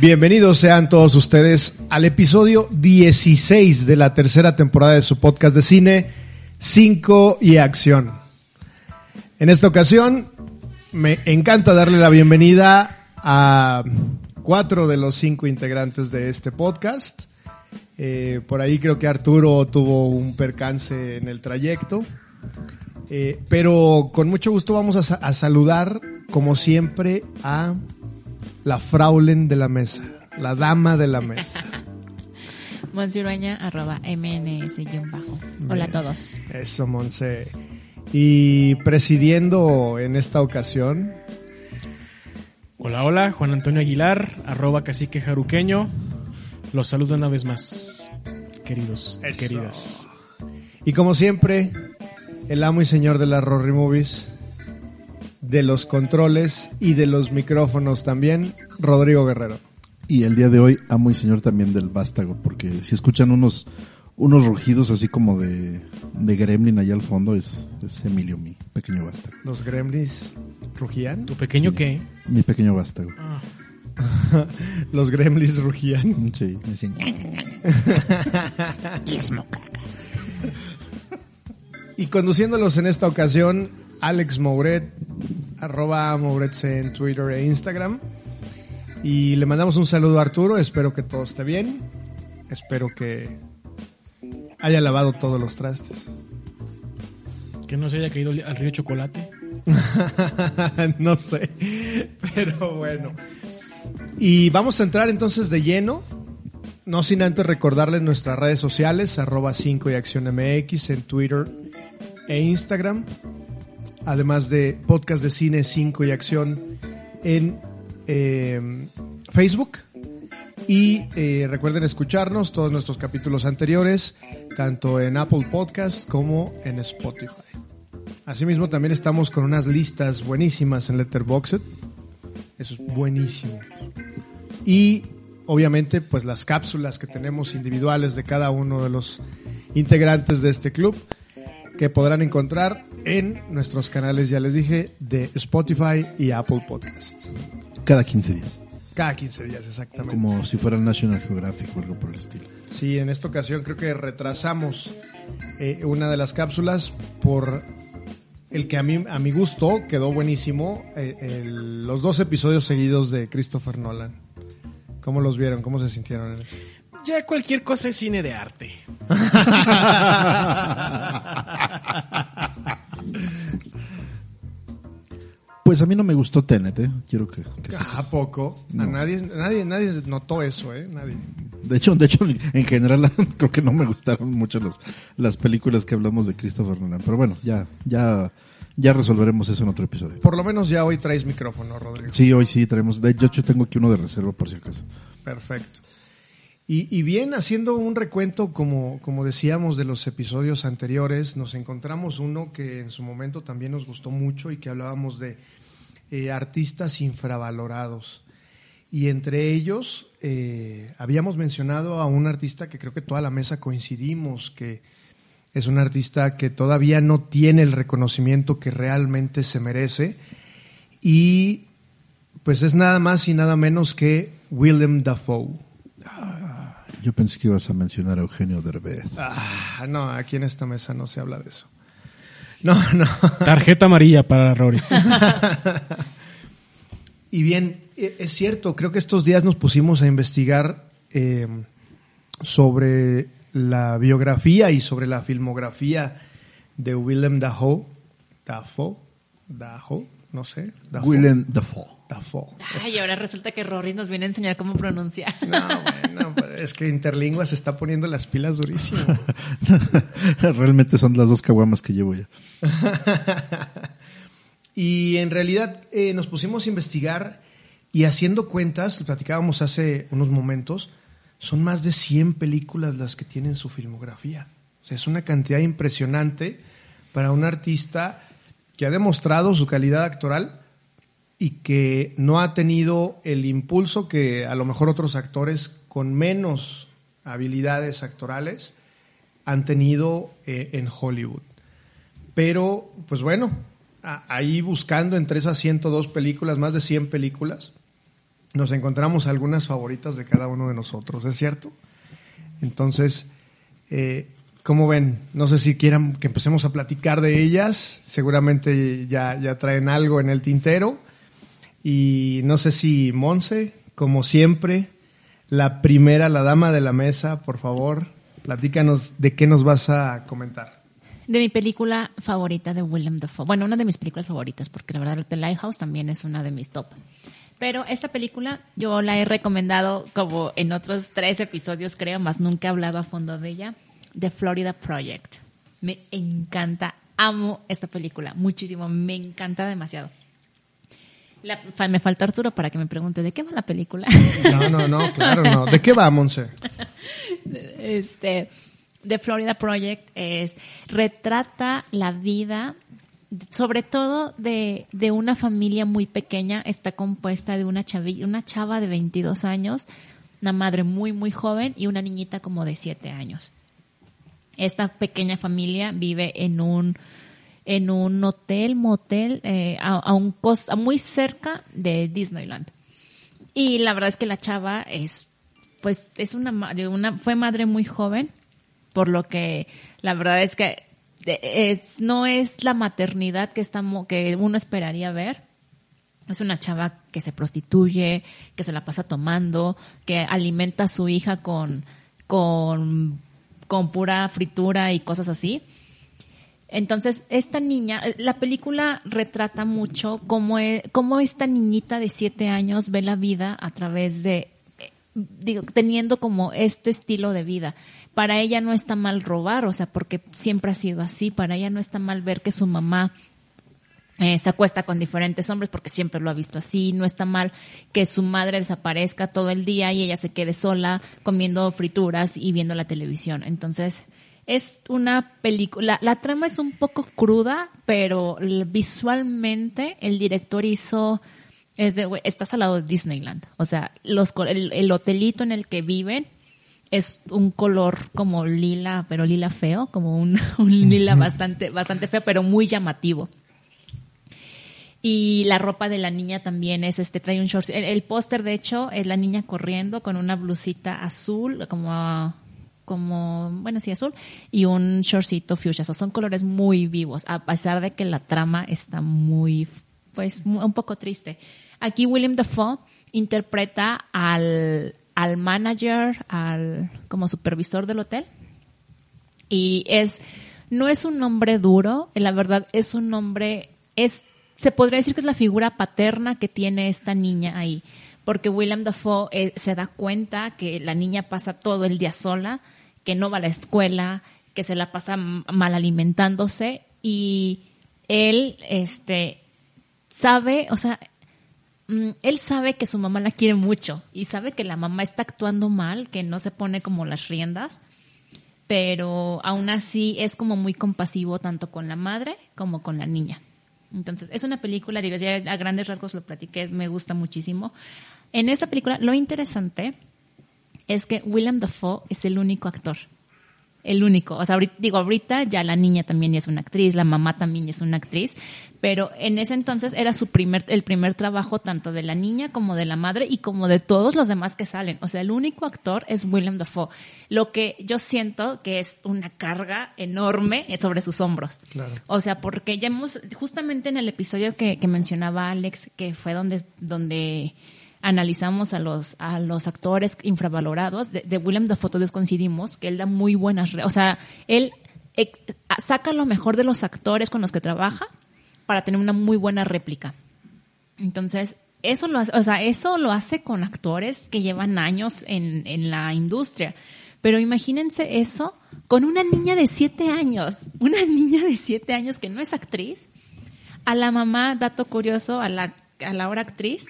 Bienvenidos sean todos ustedes al episodio 16 de la tercera temporada de su podcast de cine, 5 y acción. En esta ocasión me encanta darle la bienvenida a cuatro de los cinco integrantes de este podcast. Eh, por ahí creo que Arturo tuvo un percance en el trayecto. Eh, pero con mucho gusto vamos a, sa- a saludar, como siempre, a la fraulen de la mesa, la dama de la mesa. Monsiurueña, arroba mns bajo. Hola a todos. Eso, Monse. Y presidiendo en esta ocasión, Hola, hola, Juan Antonio Aguilar, arroba cacique jaruqueño. Los saludo una vez más, queridos, Eso. queridas. y como siempre, el amo y señor de las Rory Movies, de los controles y de los micrófonos también, Rodrigo Guerrero. Y el día de hoy amo y señor también del vástago, porque si escuchan unos unos rugidos así como de, de gremlin allá al fondo, es, es Emilio, mi pequeño vástago. Los gremlins rugían. ¿Tu pequeño Sí. qué? Mi pequeño vástago. Los gremlins rugían. Sí, me dicen, Y conduciéndolos en esta ocasión, Alex Mouret, arroba Mourets en Twitter e Instagram. Y le mandamos un saludo a Arturo, espero que todo esté bien. Espero que haya lavado todos los trastes. Que no se haya caído al río Chocolate. no sé, pero bueno. Y vamos a entrar entonces de lleno, no sin antes recordarles nuestras redes sociales, arroba 5 y acción MX en Twitter e Instagram, además de podcast de cine 5 y acción en eh, Facebook. Y eh, recuerden escucharnos todos nuestros capítulos anteriores, tanto en Apple Podcast como en Spotify. Asimismo, también estamos con unas listas buenísimas en Letterboxd. Eso es buenísimo. Y obviamente, pues las cápsulas que tenemos individuales de cada uno de los integrantes de este club que podrán encontrar en nuestros canales, ya les dije, de Spotify y Apple Podcast. cada 15 días. Cada 15 días, exactamente. Como si fuera National Geographic o algo por el estilo. Sí, en esta ocasión creo que retrasamos eh, una de las cápsulas por el que a mí a mi gusto quedó buenísimo, eh, el- los dos episodios seguidos de Christopher Nolan. ¿Cómo los vieron? ¿Cómo se sintieron en eso? Ya cualquier cosa es cine de arte. Pues a mí no me gustó Tenet, ¿eh? Quiero que. ¿A poco? A nadie, nadie, nadie notó eso, ¿eh? Nadie. De hecho, de hecho, en general creo que no me gustaron mucho las, las películas que hablamos de Christopher Nolan. Pero bueno, ya, ya, ya resolveremos eso en otro episodio. Por lo menos ya hoy traes micrófono, Rodrigo. Sí, hoy sí traemos. De hecho, tengo aquí uno de reserva por si acaso. Perfecto. Y, bien, haciendo un recuento, como, como decíamos, de los episodios anteriores, nos encontramos uno que en su momento también nos gustó mucho y que hablábamos de eh, artistas infravalorados. Y entre ellos eh, habíamos mencionado a un artista que creo que toda la mesa coincidimos, que es un artista que todavía no tiene el reconocimiento que realmente se merece. Y pues es nada más y nada menos que Willem Dafoe. Yo pensé que ibas a mencionar a Eugenio Derbez. Ah, no, aquí en esta mesa no se habla de eso. No, no. Tarjeta amarilla para Roris. Y bien, e- es cierto, creo que estos días nos pusimos a investigar eh, sobre la biografía y sobre la filmografía de Willem Dafoe. Dafoe, Dafoe, no sé. Dafoe. Willem Dafoe. Dafoe. Ay, y ahora resulta que Roris nos viene a enseñar cómo pronunciar. No, bueno, pues, es que Interlingua se está poniendo las pilas durísimo. Realmente son las dos caguamas que llevo ya. Y en realidad eh, nos pusimos a investigar y haciendo cuentas, lo platicábamos hace unos momentos, son más de 100 películas las que tienen su filmografía. O sea, es una cantidad impresionante para un artista que ha demostrado su calidad actoral y que no ha tenido el impulso que a lo mejor otros actores con menos habilidades actorales han tenido eh, en Hollywood. Pero, pues bueno, ahí buscando entre esas 102 películas, más de 100 películas, nos encontramos algunas favoritas de cada uno de nosotros, ¿es cierto? Entonces, eh, ¿cómo ven? No sé si quieran que empecemos a platicar de ellas, seguramente ya, traen algo en el tintero. Y no sé si Monse, como siempre, la primera, la dama de la mesa, por favor, platícanos de qué nos vas a comentar. De mi película favorita de William Dafoe. Bueno, una de mis películas favoritas, porque la verdad The Lighthouse también es una de mis top. Pero esta película yo la he recomendado como en otros tres episodios, creo, más nunca he hablado a fondo de ella. The Florida Project. Me encanta, amo esta película muchísimo, me encanta demasiado. La- me falta Arturo para que me pregunte de qué va la película. No, no, no, claro, no. ¿De qué va, Monse? este The Florida Project es retrata la vida sobre todo de, de una familia muy pequeña está compuesta de una chavi- una chava de 22 años una madre muy muy joven y una niñita como de 7 años esta pequeña familia vive en un en un hotel motel eh, a, un cos- a muy cerca de Disneyland y la verdad es que la chava es, pues, es una, una fue madre muy joven, por lo que la verdad es que es, no es la maternidad que estamos, que uno esperaría ver. Es una chava que se prostituye, que se la pasa tomando, que alimenta a su hija con, con, con pura fritura y cosas así. Entonces, esta niña, eh, la película retrata mucho cómo, e- cómo esta niñita de siete años ve la vida a través de, eh, digo, teniendo como este estilo de vida. Para ella no está mal robar, o sea, porque siempre ha sido así. Para ella no está mal ver que su mamá eh, se acuesta con diferentes hombres porque siempre lo ha visto así. No está mal que su madre desaparezca todo el día y ella se quede sola comiendo frituras y viendo la televisión. Entonces, es una película. La trama es un poco cruda, pero visualmente el director hizo. Es de, estás al lado de Disneyland. O sea, los, el, el hotelito en el que viven es un color como lila, pero lila feo, como un, un lila bastante, bastante feo, pero muy llamativo. Y la ropa de la niña también es este, trae un short. El, póster, de hecho, es la niña corriendo con una blusita azul, como, como, bueno, sí, azul, y un shortcito fuchsia. O sea, son colores muy vivos, a pesar de que la trama está muy, pues, un poco triste. Aquí William Dafoe interpreta al, al manager, al, como supervisor del hotel. Y es, no es un nombre duro, la verdad es un nombre, es, se podría decir que es la figura paterna que tiene esta niña ahí. Porque William Dafoe eh, se da cuenta que la niña pasa todo el día sola, que no va a la escuela, que se la pasa mal alimentándose y él, este, sabe, o sea, mm, él sabe que su mamá la quiere mucho y sabe que la mamá está actuando mal, que no se pone como las riendas, pero aún así es como muy compasivo tanto con la madre como con la niña. Entonces, es una película, digo, ya a grandes rasgos lo platiqué, me gusta muchísimo. En esta película, lo interesante es que William Dafoe es el único actor. El único. O sea, ahorita, digo, ahorita ya la niña también es una actriz, la mamá también es una actriz, pero en ese entonces era su primer, el primer trabajo tanto de la niña como de la madre y como de todos los demás que salen. O sea, el único actor es William Dafoe. Lo que yo siento que es una carga enorme sobre sus hombros. Claro. O sea, porque ya hemos, justamente en el episodio que, que mencionaba Alex, que fue donde, donde analizamos a los, a los actores infravalorados, de, de William Dafoe todos coincidimos que él da muy buenas, o sea, él saca lo mejor de los actores con los que trabaja para tener una muy buena réplica. Entonces, eso lo hace, o sea, eso lo hace con actores que llevan años en, en la industria. Pero imagínense eso con una niña de siete años, una niña de siete años que no es actriz, a la mamá, dato curioso, a la, a la hora actriz,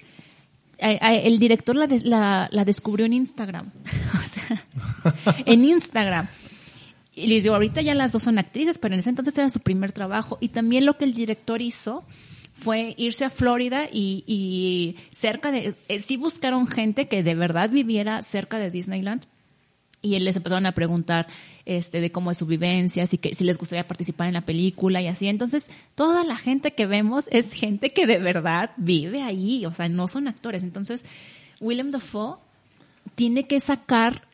el director la, la, la descubrió en Instagram. O sea, en Instagram. Y les digo, ahorita ya las dos son actrices, pero en ese entonces era su primer trabajo. Y también lo que el director hizo fue irse a Florida y, y cerca de, eh, sí buscaron gente que de verdad viviera cerca de Disneyland. Y les empezaron a preguntar este, de cómo es su vivencia, si, que, si les gustaría participar en la película y así. Entonces, toda la gente que vemos es gente que de verdad vive ahí, o sea, no son actores. Entonces, Willem Dafoe tiene que sacar.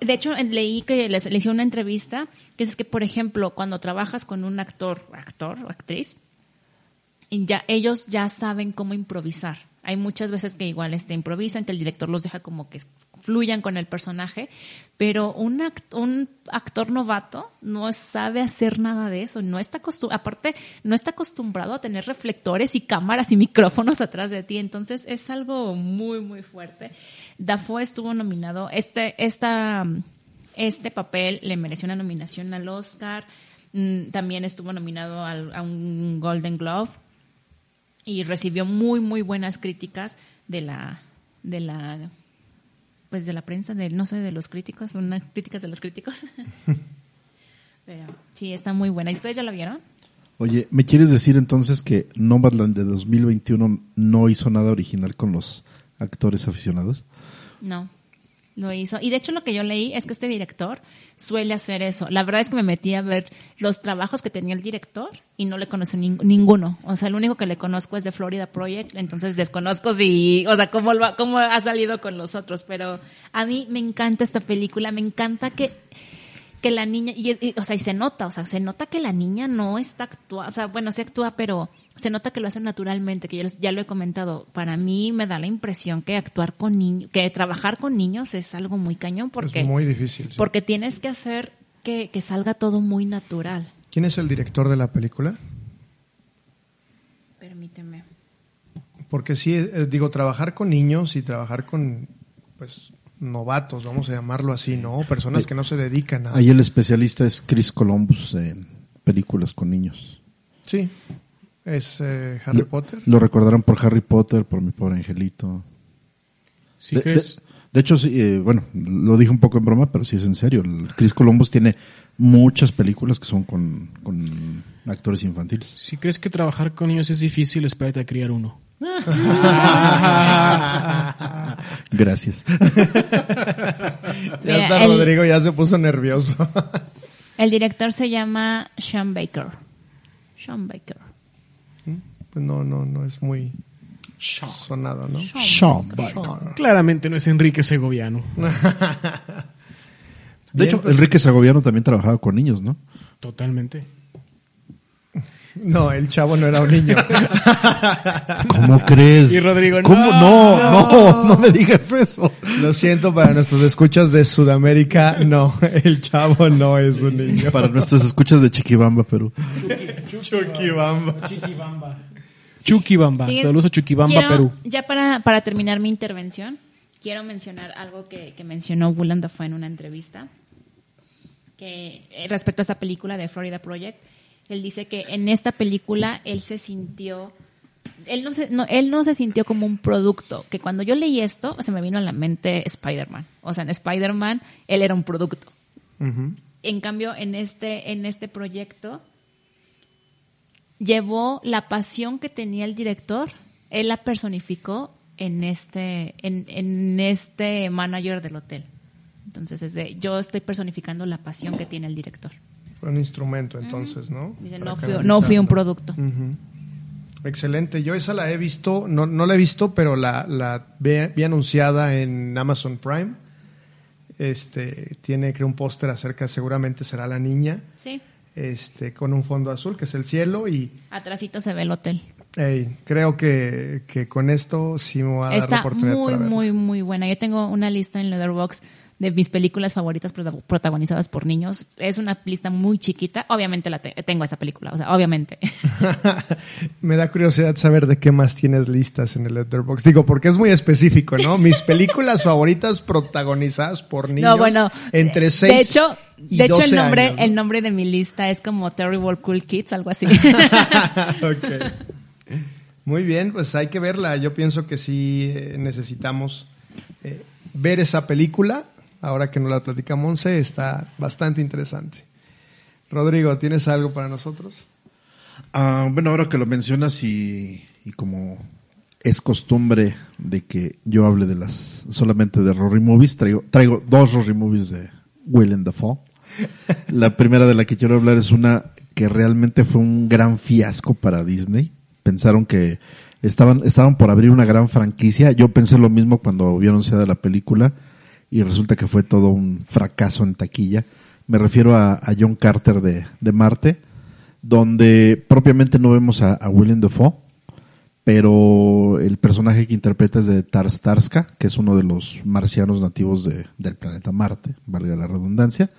De hecho, leí que les, le hice una entrevista que es que, por ejemplo, cuando trabajas con un actor, actor o actriz, ya ellos ya saben cómo improvisar. Hay muchas veces que igual este, improvisan, que el director los deja como que fluyan con el personaje, pero un, act- un actor novato no sabe hacer nada de eso, no está aparte no está acostumbrado a tener reflectores y cámaras y micrófonos atrás de ti, entonces es algo muy muy fuerte. Dafoe estuvo nominado, este esta este papel le mereció una nominación al Oscar, mm, también estuvo nominado al- a un Golden Globe y recibió muy muy buenas críticas de la de la pues de la prensa de no sé de los críticos unas críticas de los críticos. Pero sí está muy buena. Y ustedes ya la vieron Oye, ¿me quieres decir entonces que Nomadland de 2021 no hizo nada original con los actores aficionados? no lo hizo. Y de hecho lo que yo leí es que este director suele hacer eso. La verdad es que me metí a ver los trabajos que tenía el director y no le conozco nin- ninguno. O sea el único que le conozco es de Florida Project entonces desconozco si o sea cómo lo cómo ha salido con los otros. Pero a mí me encanta esta película me encanta que que la niña, y, o sea, y se nota, o sea, se nota que la niña no está actuando, o sea, bueno, sí actúa, pero se nota que lo hace naturalmente, que yo les- ya lo he comentado. Para mí me da la impresión que actuar con niños, que trabajar con niños es algo muy cañón porque, es muy difícil. sí. porque tienes que hacer que, que salga todo muy natural. ¿Quién es el director de la película? Permíteme. Porque sí, eh, digo, trabajar con niños y trabajar con, pues, novatos, vamos a llamarlo así, ¿no? Personas que no se dedican a... Ahí el especialista es Chris Columbus en películas con niños. Sí, es eh, Harry Lo- Potter. Lo recordarán por Harry Potter, por mi pobre angelito. ¿Sí de, crees? de- de hecho, sí, eh, bueno, lo dije un poco en broma, pero sí es en serio. El Chris Columbus tiene muchas películas que son con, con actores infantiles. Si crees que trabajar con niños es difícil, espérate a criar uno. Gracias. Ya está el- Rodrigo, ya se puso nervioso. El director se llama Sean Baker. Sean Baker. Pues no, no, no es muy sonado, ¿no? Sean Claramente no es Enrique Segoviano. De hecho, Enrique Segoviano también trabajaba con niños, ¿no? Totalmente. No, el chavo no era un niño. ¿Cómo crees? Y Rodrigo, ¿Cómo? no. No, no, no me digas eso. Lo siento para nuestros escuchas de Sudamérica, no, el chavo no es un niño. Para nuestros escuchas de Chiquibamba, Perú. Chuquibamba. Fíjense, Saludos a Chuquibamba, quiero- Perú. Ya para, para terminar mi intervención, quiero mencionar algo que, que mencionó Willem Dafoe en una entrevista que eh, respecto a esta película de Florida Project. Él dice que en esta película él se sintió él no, se, no, él no se sintió como un producto, que cuando yo leí esto se me vino a la mente Spider-Man. O sea, en Spider-Man él era un producto. En cambio, en este, en este proyecto llevó la pasión que tenía el director, él la personificó en este, en, en este manager del hotel. Entonces, es de, yo estoy personificando la pasión que tiene el director. Fue un instrumento entonces, ¿no? Dice, no fui, no fui un producto. Excelente. Yo esa la he visto, no, no la he visto, pero la, la vi, vi anunciada en Amazon Prime. Este, tiene creo un póster acerca, seguramente será la niña, Sí, este, con un fondo azul, que es el cielo, y atrásito se ve el hotel. hey, creo que, que con esto sí me voy a dar la Está oportunidad muy, para muy, muy buena. Yo tengo una lista en Letterboxd de mis películas favoritas prota- protagonizadas por niños. Es una lista muy chiquita. Obviamente la te- tengo esa película, o sea, obviamente. Me da curiosidad saber de qué más tienes listas en el Letterboxd. Digo, porque es muy específico, ¿no? Mis películas favoritas protagonizadas por niños no, bueno, entre de 6 hecho, de hecho 12 el nombre, años, ¿no? el nombre de mi lista es como Terrible Cool Kids, algo así. Muy bien, pues hay que verla. Yo pienso que sí eh, necesitamos eh, ver esa película. Ahora que nos la platica Monse, está bastante interesante. Rodrigo, ¿tienes algo para nosotros? Ah, bueno, ahora que lo mencionas y, y como es costumbre de que yo hable de las solamente de Rory Movies, traigo, traigo dos Rory Movies de Willem Dafoe. La primera de la que quiero hablar es una que realmente fue un gran fiasco para Disney. Pensaron que estaban, estaban por abrir una gran franquicia. Yo pensé lo mismo cuando vieron anunciada la película y resulta que fue todo un fracaso en taquilla. Me refiero a, John Carter de, de Marte, donde propiamente no vemos a, a William Dafoe, pero el personaje que interpreta es de Tars Tarska, que es uno de los marcianos nativos de, del planeta Marte, valga la redundancia.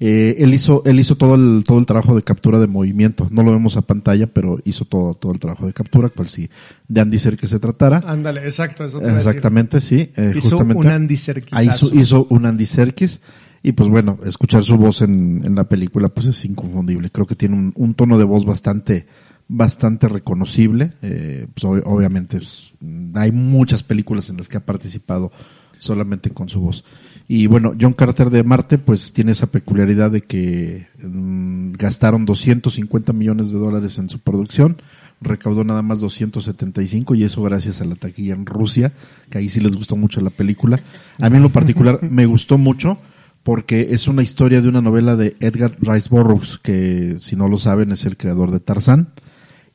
Eh, él hizo, él hizo todo el, todo el trabajo de captura de movimiento. No lo vemos a pantalla, pero hizo todo, todo el trabajo de captura, cual si de Andy Serkis se tratara. Ándale, exacto, eso te decir. Exactamente, sí. eh, Hizo justamente. un Andy Serkisazo. Ahí hizo, hizo un Andy Serkis. Y pues bueno, escuchar su voz en, en la película pues es inconfundible. Creo que tiene un, un tono de voz bastante, bastante reconocible. Eh, pues ob- obviamente pues, hay muchas películas en las que ha participado solamente con su voz. Y bueno, John Carter de Marte pues tiene esa peculiaridad de que mm, gastaron 250 millones de dólares en su producción, recaudó nada más 275 y eso gracias a la taquilla en Rusia, que ahí sí les gustó mucho la película. A mí en lo particular me gustó mucho porque es una historia de una novela de Edgar Rice Burroughs, que si no lo saben es el creador de Tarzán.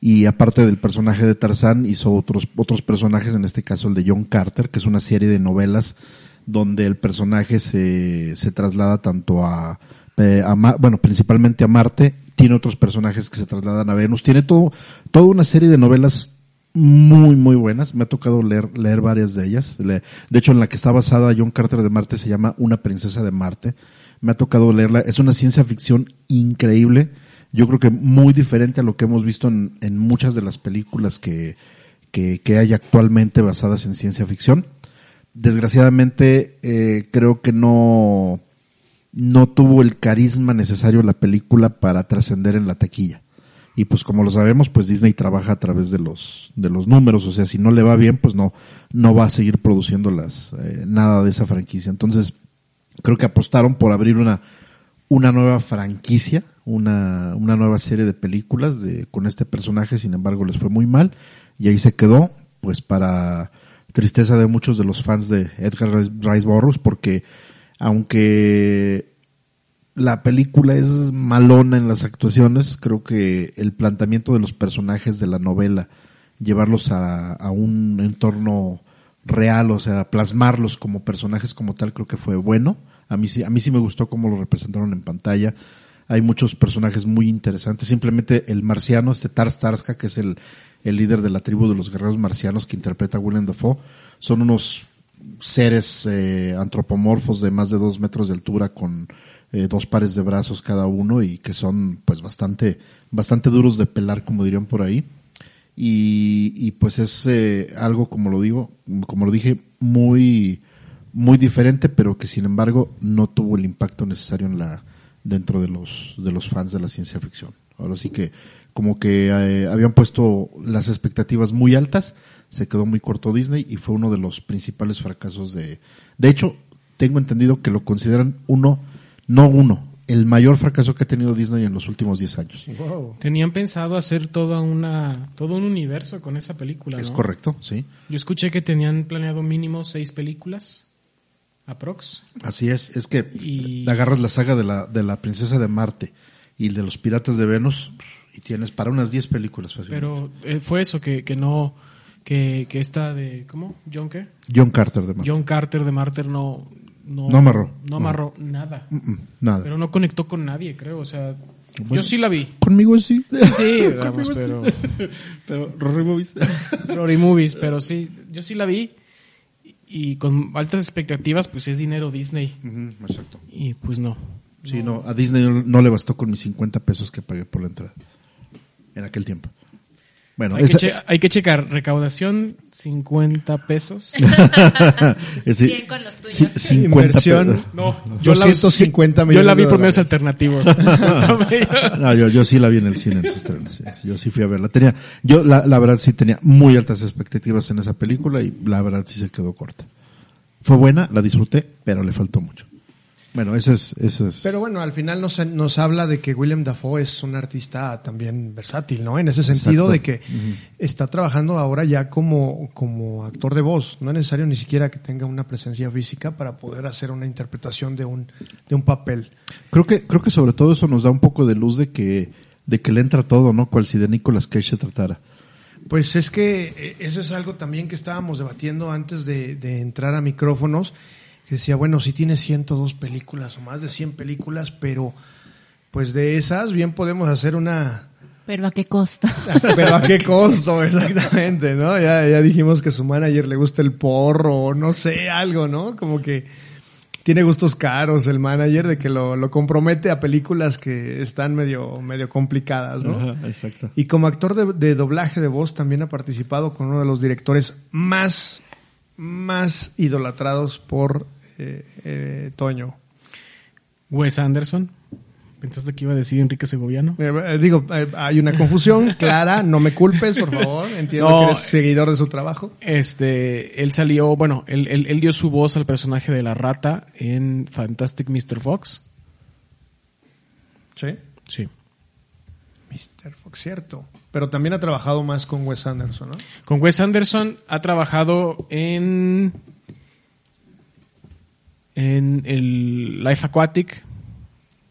Y aparte del personaje de Tarzán, hizo otros, otros personajes, en este caso el de John Carter, que es una serie de novelas donde el personaje se, se traslada tanto a, eh, a bueno, principalmente a Marte, tiene otros personajes que se trasladan a Venus, tiene todo, toda una serie de novelas muy, muy buenas. Me ha tocado leer, leer varias de ellas. De hecho, en la que está basada John Carter de Marte se llama Una princesa de Marte. Me ha tocado leerla. Es una ciencia ficción increíble. Yo creo que muy diferente a lo que hemos visto en, en muchas de las películas que, que, que hay actualmente basadas en ciencia ficción. Desgraciadamente, eh, creo que no, no tuvo el carisma necesario la película para trascender en la taquilla. Y pues como lo sabemos, pues Disney trabaja a través de los, de los números, o sea, si no le va bien, pues no, no va a seguir produciendo las, eh, nada de esa franquicia. Entonces, creo que apostaron por abrir una, una nueva franquicia, una, una nueva serie de películas de, con este personaje, sin embargo les fue muy mal, y ahí se quedó, pues para tristeza de muchos de los fans de Edgar Rice Burroughs, porque aunque la película es malona en las actuaciones, creo que el planteamiento de los personajes de la novela, llevarlos a, un entorno real, o sea, plasmarlos como personajes como tal, creo que fue bueno. A mí sí, a mí sí me gustó cómo lo representaron en pantalla. Hay muchos personajes muy interesantes. Simplemente el marciano, este Tars Tarska, que es el, el líder de la tribu de los guerreros marcianos que interpreta Willem Dafoe, son unos seres eh, antropomorfos de más de dos metros de altura con eh, dos pares de brazos cada uno y que son pues bastante bastante duros de pelar como dirían por ahí. Y, y pues es eh, algo como lo digo como lo dije muy muy diferente pero que sin embargo no tuvo el impacto necesario en la dentro de los de los fans de la ciencia ficción ahora sí que como que eh, habían puesto las expectativas muy altas se quedó muy corto Disney y fue uno de los principales fracasos de de hecho tengo entendido que lo consideran uno no uno el mayor fracaso que ha tenido Disney en los últimos 10 años Wow. Tenían pensado hacer toda una, todo un universo con esa película, es correcto sí Yo escuché que tenían planeado mínimo seis películas, aprox. Así es, es que Y- agarras la saga de la, de la princesa de Marte y de los piratas de Venus y tienes para unas 10 películas fácilmente. Pero eh, fue eso, que, que no, que, que esta de, ¿cómo? ¿John qué? John Carter de Marte. John Carter de Marter no... No, No amarró. No amarró nada. Mm, mm, nada. Pero no conectó con nadie, creo. O sea, yo sí la vi. Conmigo sí. Sí, sí, vamos, Conmigo pero... Pero Rory Movies. Rory Movies, pero sí, yo sí la vi. Y con altas expectativas, pues es dinero Disney. Exacto. Y pues no. Sí, no, a Disney no, le bastó con mis 50 pesos que pagué por la entrada. En aquel tiempo. Bueno, Hay, esa- que, hay que checar. Recaudación, 50 pesos. ese- 100 con los tuyos. sí, 50 Inversión. pesos. No, 250 Yo millones la vi por medios alternativos. No, yo, yo sí la vi en el cine en su estreno, sí, sí, yo sí fui a verla. Tenía, yo la, la verdad sí tenía muy altas expectativas en esa película y la verdad sí se quedó corta. Fue buena, la disfruté, pero le faltó mucho. Bueno, eso es, eso es. Pero bueno, al final nos, nos habla de que William Dafoe es un artista también versátil, ¿no? En ese sentido Exacto. de que está trabajando ahora ya como, como actor de voz. No es necesario ni siquiera que tenga una presencia física para poder hacer una interpretación de un, de un papel. Creo que, creo que sobre todo eso nos da un poco de luz de que, de que le entra todo, ¿no? Cual si de Nicolas Cage se tratara. Pues es que eh, eso es algo también que estábamos debatiendo antes de, de entrar a micrófonos, que decía, bueno, si tiene 102 películas o más de 100 películas, pero pues de esas bien podemos hacer una... Pero ¿a qué costa? Pero a qué costo, exactamente, ¿no? Ya, ya dijimos que a su manager le gusta el porro, o no sé, algo, ¿no? Como que tiene gustos caros el manager de que lo, lo compromete a películas que están medio, medio complicadas, ¿no? Ajá, exacto. Y como actor de, de doblaje de voz también ha participado con uno de los directores más, más idolatrados por eh, eh, Toño. Wes Anderson. ¿Pensaste que iba a decir Enrique Segoviano? Eh, digo, hay una confusión clara, no me culpes, por favor. Entiendo No, que eres seguidor de su trabajo. Este, él salió, bueno, él, él- él dio su voz al personaje de la rata en Fantastic Mr. Fox. Sí. Sí. Mr. Fox, cierto. Pero también ha trabajado más con Wes Anderson, ¿no? Con Wes Anderson ha trabajado en en el Life Aquatic,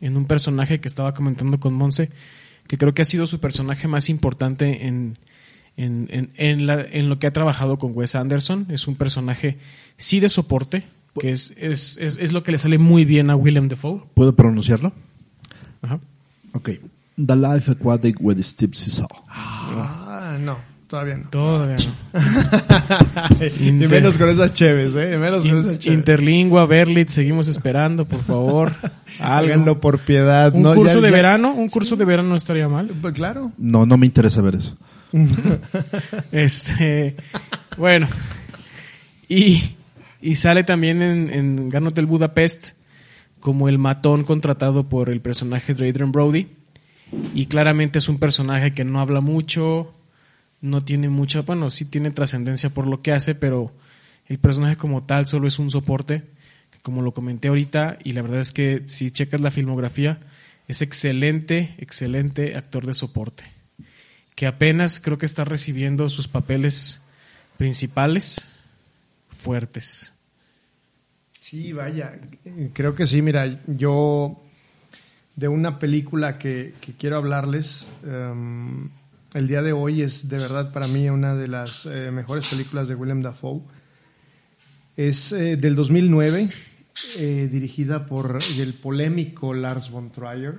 en un personaje que estaba comentando con Monse, que creo que ha sido su personaje más importante en, en, en- en la- en lo que ha trabajado con Wes Anderson. Es un personaje sí de soporte, que es, es, es, es lo que le sale muy bien a William Defoe. ¿Puedo pronunciarlo? Ajá. Ok. The Life Aquatic with Steve Seagal. Ah, no, todavía no. Todavía no. y menos con esas cheves, ¿eh? Y menos con esas cheves. Interlingua, Berlit, seguimos esperando, por favor. Algo. Háganlo por piedad. Un ¿no? curso Ya- de ya- verano, un curso de verano no estaría mal. Pues claro. No, no me interesa ver eso. Este, bueno. Y, y sale también en, en Gran Hotel Budapest como el matón contratado por el personaje de Adrian Brody. Y claramente es un personaje que no habla mucho, no tiene mucha, bueno, sí tiene trascendencia por lo que hace, pero el personaje como tal solo es un soporte, como lo comenté ahorita, y la verdad es que si checas la filmografía, es excelente, excelente actor de soporte, que apenas creo que está recibiendo sus papeles principales fuertes. Sí, vaya. Creo que sí. Mira, yo de una película que, quiero hablarles em, el día de hoy es de verdad para mí una de las eh, mejores películas de Willem Dafoe. Es eh, del 2009, eh, dirigida por el polémico Lars von Trier.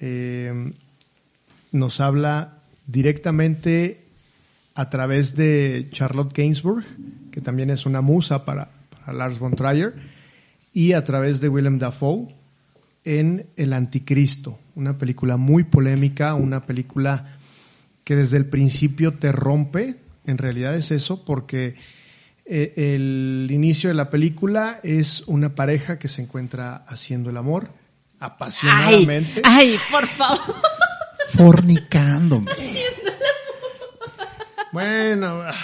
Em, nos habla directamente a través de Charlotte Gainsbourg, que también es una musa para, para Lars von Trier, y a través de Willem Dafoe en El Anticristo, una película muy polémica, una película que desde el principio te rompe, en realidad es eso, porque eh, el inicio de la película es una pareja que se encuentra haciendo el amor apasionadamente. ay, por favor. Fornicando. Bueno, ay,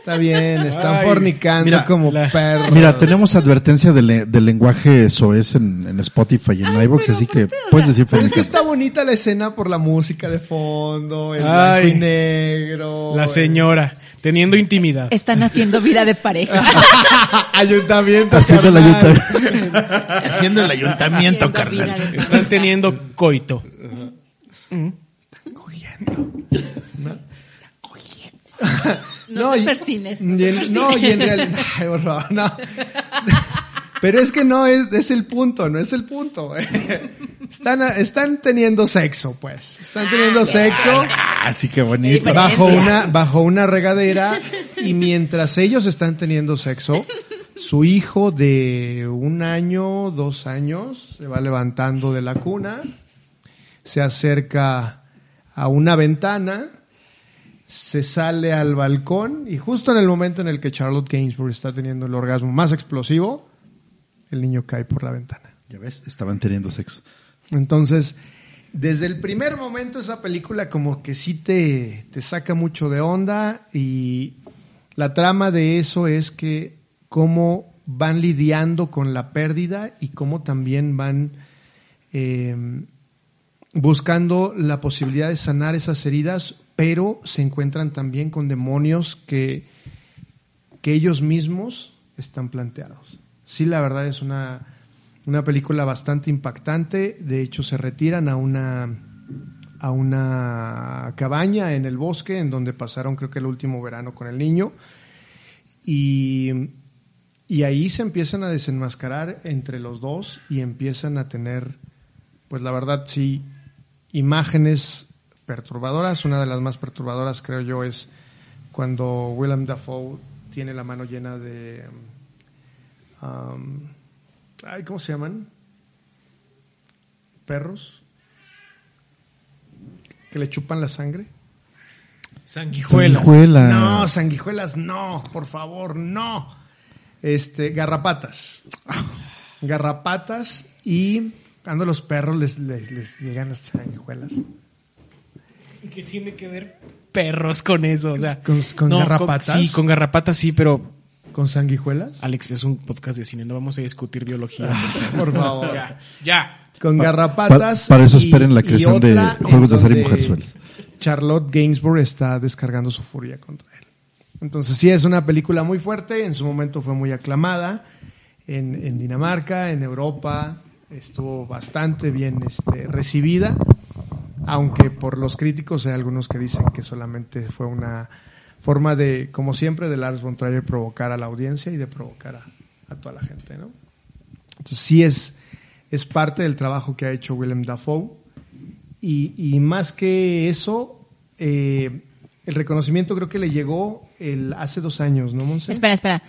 está bien, están Ay, fornicando mira, como la- perros. Mira, tenemos advertencia de, le- de lenguaje soez en, en Spotify y en iVoox, así que puedes decir Pero es que está bonita la escena por la música de fondo, el Ay, blanco y negro. La el- señora, teniendo intimidad. Están haciendo vida de pareja. ayuntamiento. Haciendo el ayuntamiento. Haciendo el ayuntamiento, Haciendo carnal. Están teniendo coito. No te y- persines, y no en- persines. no, y en realidad, ay, por favor, no. Pero es que no es, es el punto, no es el punto. Están, están teniendo sexo, pues. Están teniendo sexo Ah, sí, qué bonito. bajo una, bajo una regadera y mientras ellos están teniendo sexo, su hijo de un año, dos años, se va levantando de la cuna, se acerca a una ventana, se sale al balcón y justo en el momento en el que Charlotte Gainsbourg está teniendo el orgasmo más explosivo, el niño cae por la ventana. Ya ves, estaban teniendo sexo. Entonces, desde el primer momento esa película como que sí te, te saca mucho de onda y la trama de eso es que cómo van lidiando con la pérdida y cómo también van eh, buscando la posibilidad de sanar esas heridas, pero se encuentran también con demonios que, que ellos mismos están planteados. Sí, la verdad es una, una película bastante impactante. De hecho, se retiran a una a una cabaña en el bosque en donde pasaron creo que el último verano con el niño y, y ahí se empiezan a desenmascarar entre los dos y empiezan a tener, pues la verdad sí, imágenes perturbadoras. Una de las más perturbadoras creo yo es cuando Willem Dafoe tiene la mano llena de... um, ay, ¿Cómo se llaman? Perros que le chupan la sangre. Sanguijuelas. Sanguijuela. No, sanguijuelas, no, por favor, no. Este, garrapatas. Garrapatas y cuando los perros les, les, les llegan las sanguijuelas. ¿Qué tiene que ver perros con eso? O sea, ¿Con- con garrapatas? sí, con garrapatas sí, pero ¿Con sanguijuelas? Alex es un podcast de cine, no vamos a discutir biología. Por favor. ya, ya. Con Pa- garrapatas. pa- para eso y- esperen la y creación de Juegos de Azar y Sueltas. Charlotte Gainsbourg está descargando su furia contra él. Entonces sí es una película muy fuerte, en su momento fue muy aclamada en, en Dinamarca, en Europa, estuvo bastante bien este, recibida, aunque por los críticos hay algunos que dicen que solamente fue una forma de, como siempre, de Lars von Trier provocar a la audiencia y de provocar a, toda la gente, ¿no? Entonces sí es, es parte del trabajo que ha hecho Willem Dafoe. Y, y más que eso, eh, el reconocimiento creo que le llegó el, hace dos años, ¿no, Monse? Espera, espera.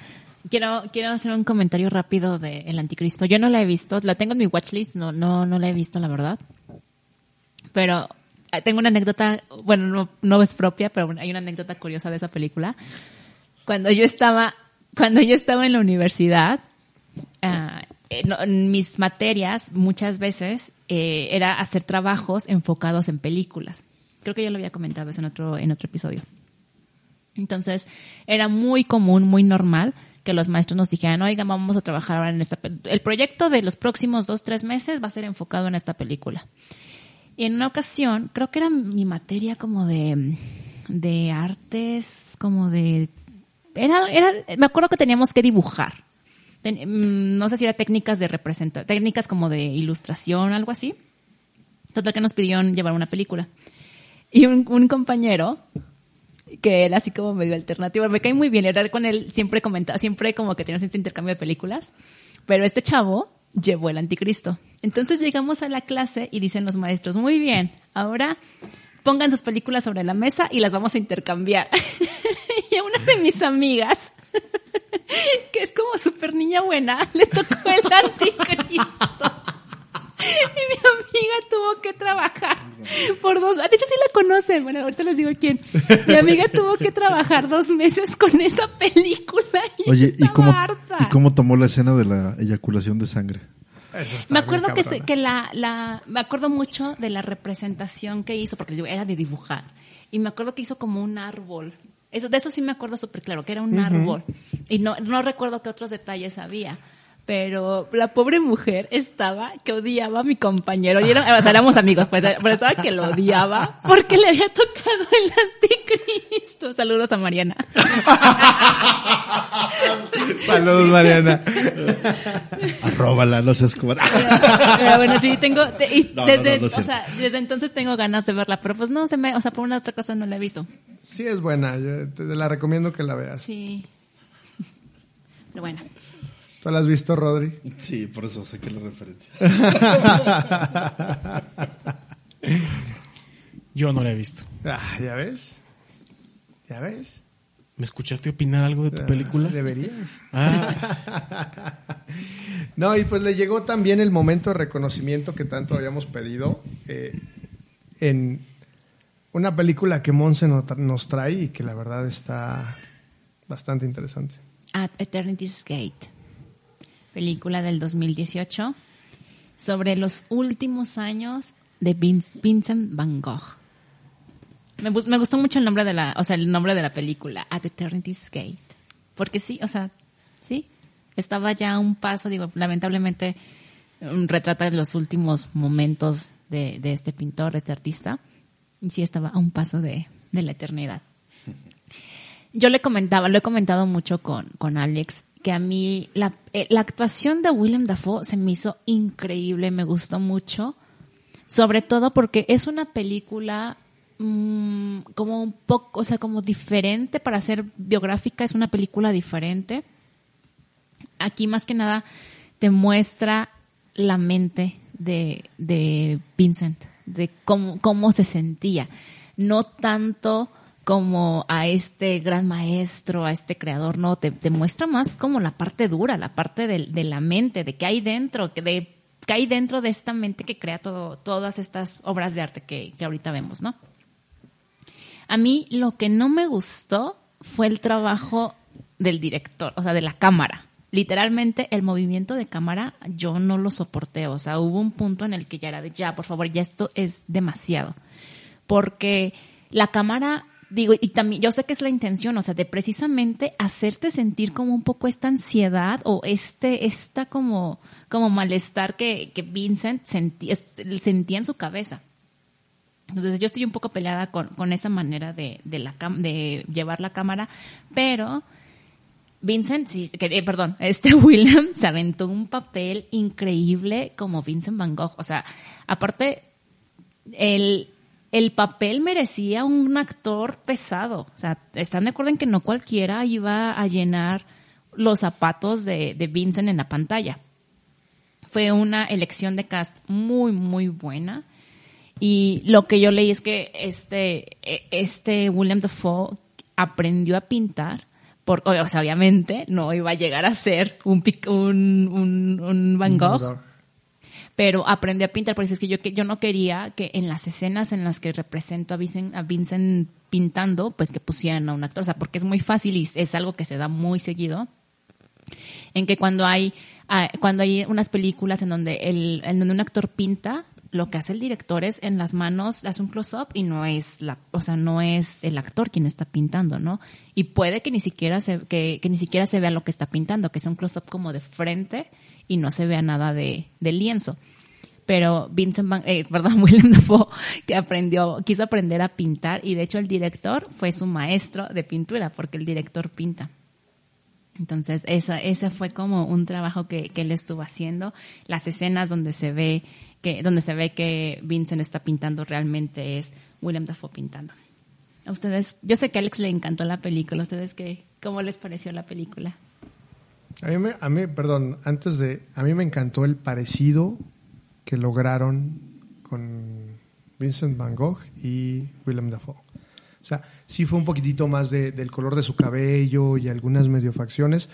Quiero, quiero hacer un comentario rápido de El Anticristo. Yo no la he visto, la tengo en mi watchlist, no, no, no la he visto, la verdad. Pero eh, tengo una anécdota, bueno, no, no es propia, pero hay una anécdota curiosa de esa película. Cuando yo estaba, cuando yo estaba en la universidad, en mis materias muchas veces eh, era hacer trabajos enfocados en películas. Creo que ya lo había comentado eso en otro, en otro episodio. Entonces, era muy común, muy normal que los maestros nos dijeran, oigan, vamos a trabajar ahora en esta... pe- El proyecto de los próximos dos, tres meses va a ser enfocado en esta película. En una ocasión, creo que era mi materia como de, de artes, como de... Era, era, me acuerdo que teníamos que dibujar. Ten- mm, no sé si era técnicas de representar, técnicas como de ilustración, algo así. Total que nos pidieron llevar una película. Y un, un compañero, que él así como medio alternativo, me cae muy bien, era con él siempre comentaba, siempre como que teníamos este intercambio de películas, pero este chavo llevó el anticristo. Entonces llegamos a la clase y dicen los maestros, muy bien, ahora pongan sus películas sobre la mesa y las vamos a intercambiar. y a una de mis amigas, que es como súper niña buena, le tocó el anticristo. Y mi amiga tuvo que trabajar por dos, de hecho sí la conocen, bueno, ahorita les digo quién. Mi amiga tuvo que trabajar dos meses con esa película y Oye, ¿y estaba cómo, harta. ¿Y cómo tomó la escena de la eyaculación de sangre? Me acuerdo que, se- que la, la, me acuerdo mucho de la representación que hizo, porque era de dibujar. Y me acuerdo que hizo como un árbol. Eso, de eso sí me acuerdo súper claro, que era un árbol. Y no, no recuerdo qué otros detalles había. Pero la pobre mujer estaba que odiaba a mi compañero. Y era- o sea, éramos amigos, pues, pero estaba que lo odiaba porque le había tocado el anticristo. Saludos a Mariana. Saludos, Mariana. Arróbala, no seas cobarde. Pero bueno, sí, tengo, te- y No, desde, no, no es o sea, desde entonces tengo ganas de verla, pero pues no se me, o sea, por una otra cosa no la he visto. Sí, es buena. Yo te la recomiendo que la veas. Sí. Pero bueno. ¿Tú la has visto, Rodri? Sí, por eso saqué la referencia. Yo no la he visto. Ah, ¿ya ves? ¿Ya ves? ¿Me escuchaste opinar algo de tu película? Deberías. Ah, No, y pues le llegó también el momento de reconocimiento que tanto habíamos pedido eh, en una película que Monse no- nos trae y que la verdad está bastante interesante. At Eternity's Gate. Película del 2018 sobre los últimos años de Vin- Vincent Van Gogh. Me, me gustó mucho el nombre de la, o sea, el nombre de la película, At Eternity's Gate. Porque sí, o sea, sí, estaba ya a un paso, digo, lamentablemente mm, retrata los últimos momentos de, de este pintor, de este artista, y sí estaba a un paso de, de la eternidad. Yo le comentaba, lo he comentado mucho con, con Alex, que a mí la, eh, la actuación de Willem Dafoe se me hizo increíble, me gustó mucho. Sobre todo porque es una película mm, como un poco, o sea, como diferente para ser biográfica, es una película diferente. Aquí más que nada te muestra la mente de, de Vincent, de cómo, cómo se sentía. No tanto como a este gran maestro, a este creador, no, te, muestra más como la parte dura, la parte de, la mente, de qué hay dentro, que de qué hay dentro de esta mente que crea todo, todas estas obras de arte que, que ahorita vemos, ¿no? A mí lo que no me gustó fue el trabajo del director, o sea, de la cámara. Literalmente el movimiento de cámara yo no lo soporté, o sea, hubo un punto en el que ya era de ya, por favor, ya esto es demasiado. Porque la cámara digo, y también yo sé que es la intención, o sea, de precisamente hacerte sentir como un poco esta ansiedad o este, esta como, como malestar que, que Vincent sentía, sentía en su cabeza. Entonces yo estoy un poco peleada con, con esa manera de, de, la, de llevar la cámara, pero Vincent, sí, que, eh, perdón, este William se aventó un papel increíble como Vincent Van Gogh. O sea, aparte, el, el papel merecía un actor pesado. O sea, están de acuerdo en que no cualquiera iba a llenar los zapatos de, de Vincent en la pantalla. Fue una elección de cast muy, muy buena. Y lo que yo leí es que este, este William Dafoe aprendió a pintar. Por, o sea, obviamente no iba a llegar a ser un, un, un, un Van Gogh pero aprendí a pintar, porque es que yo, yo no quería que en las escenas en las que represento a Vincent, a Vincent pintando, pues que pusieran a un actor, o sea, porque es muy fácil y es algo que se da muy seguido, en que cuando hay, ah, cuando hay unas películas en donde, el, en donde un actor pinta, lo que hace el director es en las manos hace un close up y no es la o sea no es el actor quien está pintando no y puede que ni siquiera se que, que ni siquiera se vea lo que está pintando que sea un close up como de frente y no se vea nada de, de lienzo. Pero Vincent Van, eh, perdón, William Dafoe, que aprendió, quiso aprender a pintar y de hecho el director fue su maestro de pintura porque el director pinta. Entonces, eso, ese fue como un trabajo que, que él estuvo haciendo. Las escenas donde se ve que, donde se ve que Vincent está pintando realmente es William Dafoe pintando. A ustedes, yo sé que a Alex le encantó la película. ¿A ustedes qué, cómo les pareció la película? A mí, a mí, perdón, antes de, a mí me encantó el parecido que lograron con Vincent Van Gogh y Willem Dafoe. O sea, sí fue un poquitito más de, del color de su cabello y algunas medio facciones,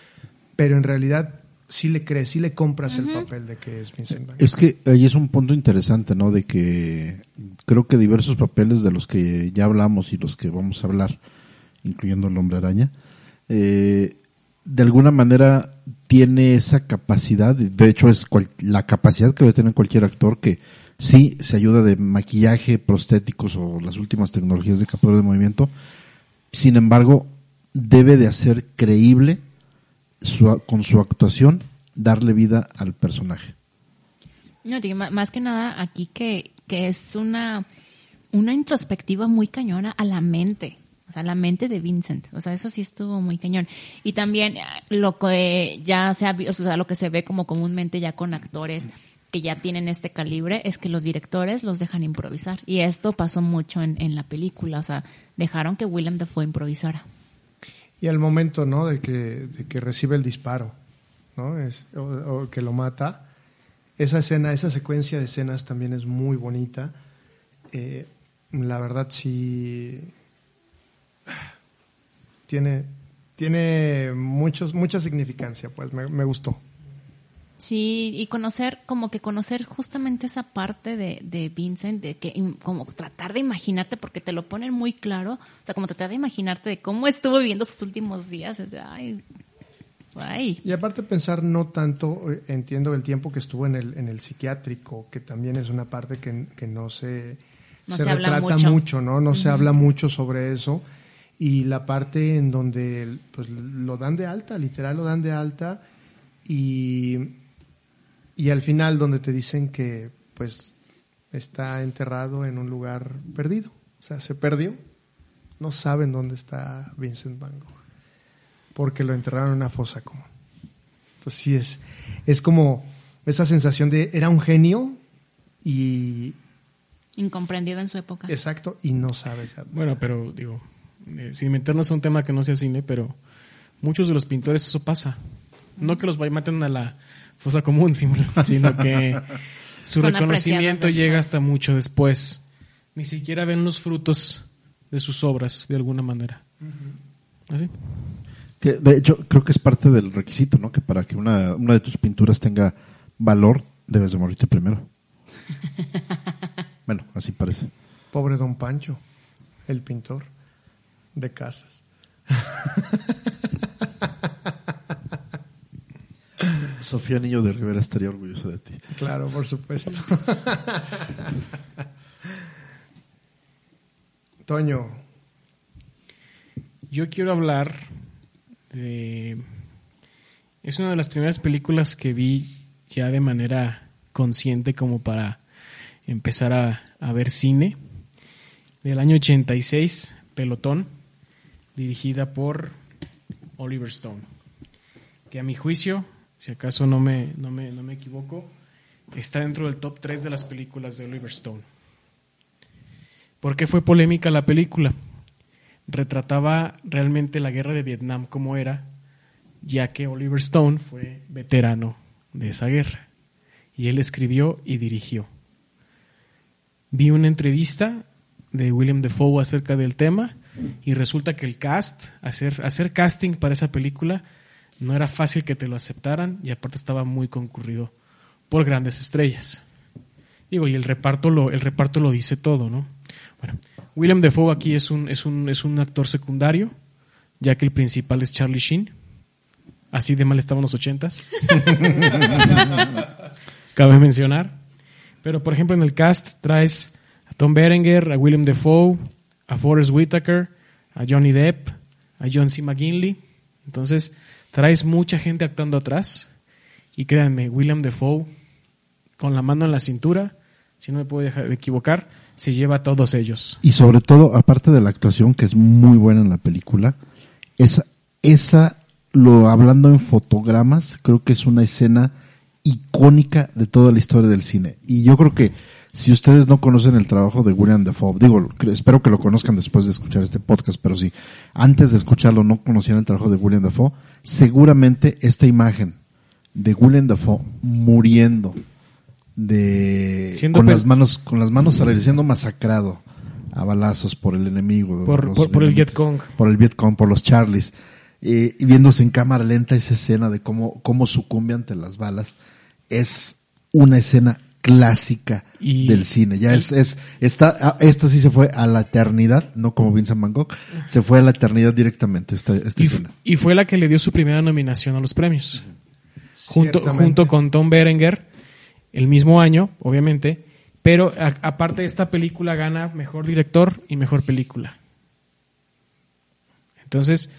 pero en realidad sí le crees, sí le compras el papel de que es Vincent Van Gogh. Es que ahí es un punto interesante, ¿no? De que creo que diversos papeles de los que ya hablamos y los que vamos a hablar, incluyendo el hombre araña, eh, de alguna manera tiene esa capacidad, de hecho es la capacidad que debe tener cualquier actor que sí se ayuda de maquillaje, prostéticos o las últimas tecnologías de captura de movimiento, sin embargo debe de hacer creíble con su actuación darle vida al personaje. No, más que nada aquí que, que es una, una introspectiva muy cañona a la mente. O sea, la mente de Vincent. O sea, eso sí estuvo muy cañón. Y también eh, lo que ya se ha, o sea, lo que se ve como comúnmente ya con actores que ya tienen este calibre es que los directores los dejan improvisar. Y esto pasó mucho en, en la película. O sea, dejaron que William Dafoe improvisara. Y al momento, ¿no? De que, de que recibe el disparo, ¿no? Es, o, que lo mata. Esa escena, esa secuencia de escenas también es muy bonita. Eh, la verdad sí tiene, tiene muchos, mucha significancia, pues me, gustó. Sí, y conocer, como que conocer justamente esa parte de, de Vincent, de que como tratar de imaginarte, porque te lo ponen muy claro, o sea, como tratar de imaginarte de cómo estuvo viviendo sus últimos días, es de, ay, ay. Y aparte pensar no tanto, eh, entiendo el tiempo que estuvo en el, en el psiquiátrico, que también es una parte que, que no se, No se, retrata mucho. mucho, ¿no? No se habla mucho sobre eso y la parte en donde pues lo dan de alta, literal lo dan de alta y, y al final donde te dicen que pues está enterrado en un lugar perdido, o sea, se perdió, no saben dónde está Vincent Van Gogh, porque lo enterraron en una fosa común. Entonces sí es, es como esa sensación de era un genio y, Incomprendido en su época. Exacto, y no sabes. ya. Bueno, pero digo, eh, sin meternos a un tema que no sea cine, pero muchos de los pintores eso pasa. No que los maten a la fosa común, sino que su Son reconocimiento llega hasta mucho después. Ni siquiera ven los frutos de sus obras de alguna manera. ¿Así? Que, de hecho, creo que es parte del requisito, ¿no? Que para que una, una de tus pinturas tenga valor, debes de morirte primero. bueno, así parece. Pobre don Pancho, el pintor de casas. Sofía Niño de Rivera estaría orgullosa de ti. Claro, por supuesto. Toño, Yo quiero hablar de... Es una de las primeras películas que vi ya de manera consciente como para empezar a, a ver cine. Del año 86, Pelotón, dirigida por Oliver Stone. Que a mi juicio, si acaso no me, no me, no me equivoco, está dentro del top 3 de las películas de Oliver Stone. ¿Por qué fue polémica la película? retrataba realmente la guerra de Vietnam como era, ya que Oliver Stone fue veterano de esa guerra. Y él escribió y dirigió. Vi una entrevista de William Defoe acerca del tema y resulta que el cast, hacer, hacer casting para esa película, no era fácil que te lo aceptaran y aparte estaba muy concurrido por grandes estrellas. Digo, y el reparto lo, el reparto lo dice todo, ¿no? Bueno, William Defoe aquí es un, es un, es un actor secundario, ya que el principal es Charlie Sheen. Así de mal estaban los ochentas. Cabe mencionar. Pero, por ejemplo, en el cast traes a Tom Berenger, a William Defoe, a Forrest Whitaker, a Johnny Depp, a John C. McGinley. Entonces, traes mucha gente actuando atrás. Y créanme, William Defoe, con la mano en la cintura, si no me puedo dejar de equivocar, se lleva a todos ellos. Y sobre todo, aparte de la actuación, que es muy buena en la película, esa, esa, lo hablando en fotogramas, creo que es una escena icónica de toda la historia del cine. Y yo creo que si ustedes no conocen el trabajo de William Dafoe, digo, espero que lo conozcan después de escuchar este podcast, pero si antes de escucharlo no conocían el trabajo de William Dafoe, seguramente esta imagen de William Dafoe muriendo de Siendo con per- las manos con las manos arriba, siendo masacrado a balazos por el enemigo Por- los por- por el Vietcong. por el Vietcong por los Charlies eh, y viéndose en cámara lenta esa escena de cómo cómo sucumbe ante las balas es una escena clásica Y- del cine ya y- es es esta ah, esta sí se fue a la eternidad no como Vincent Van Gogh se fue a la eternidad directamente esta, esta Y, escena y fue la que le dio su primera nominación a los premios. Junto, junto con Tom Berenger, el mismo año, obviamente. Pero a- aparte de esta película gana mejor director y mejor película. Entonces,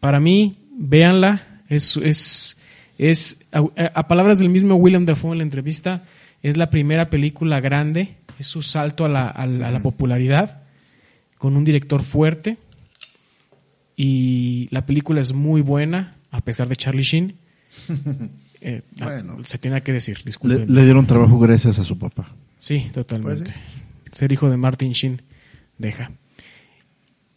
para mí, véanla. Es, es, es a, a palabras del mismo William Dafoe en la entrevista, es la primera película grande, es su salto a la, a la- a la popularidad, con un director fuerte. Y la película es muy buena, a pesar de Charlie Sheen. Eh, ah, Bueno. se tiene que decir, le, le dieron trabajo gracias a su papá Sí, totalmente. Pues Ser hijo de Martin Sheen deja.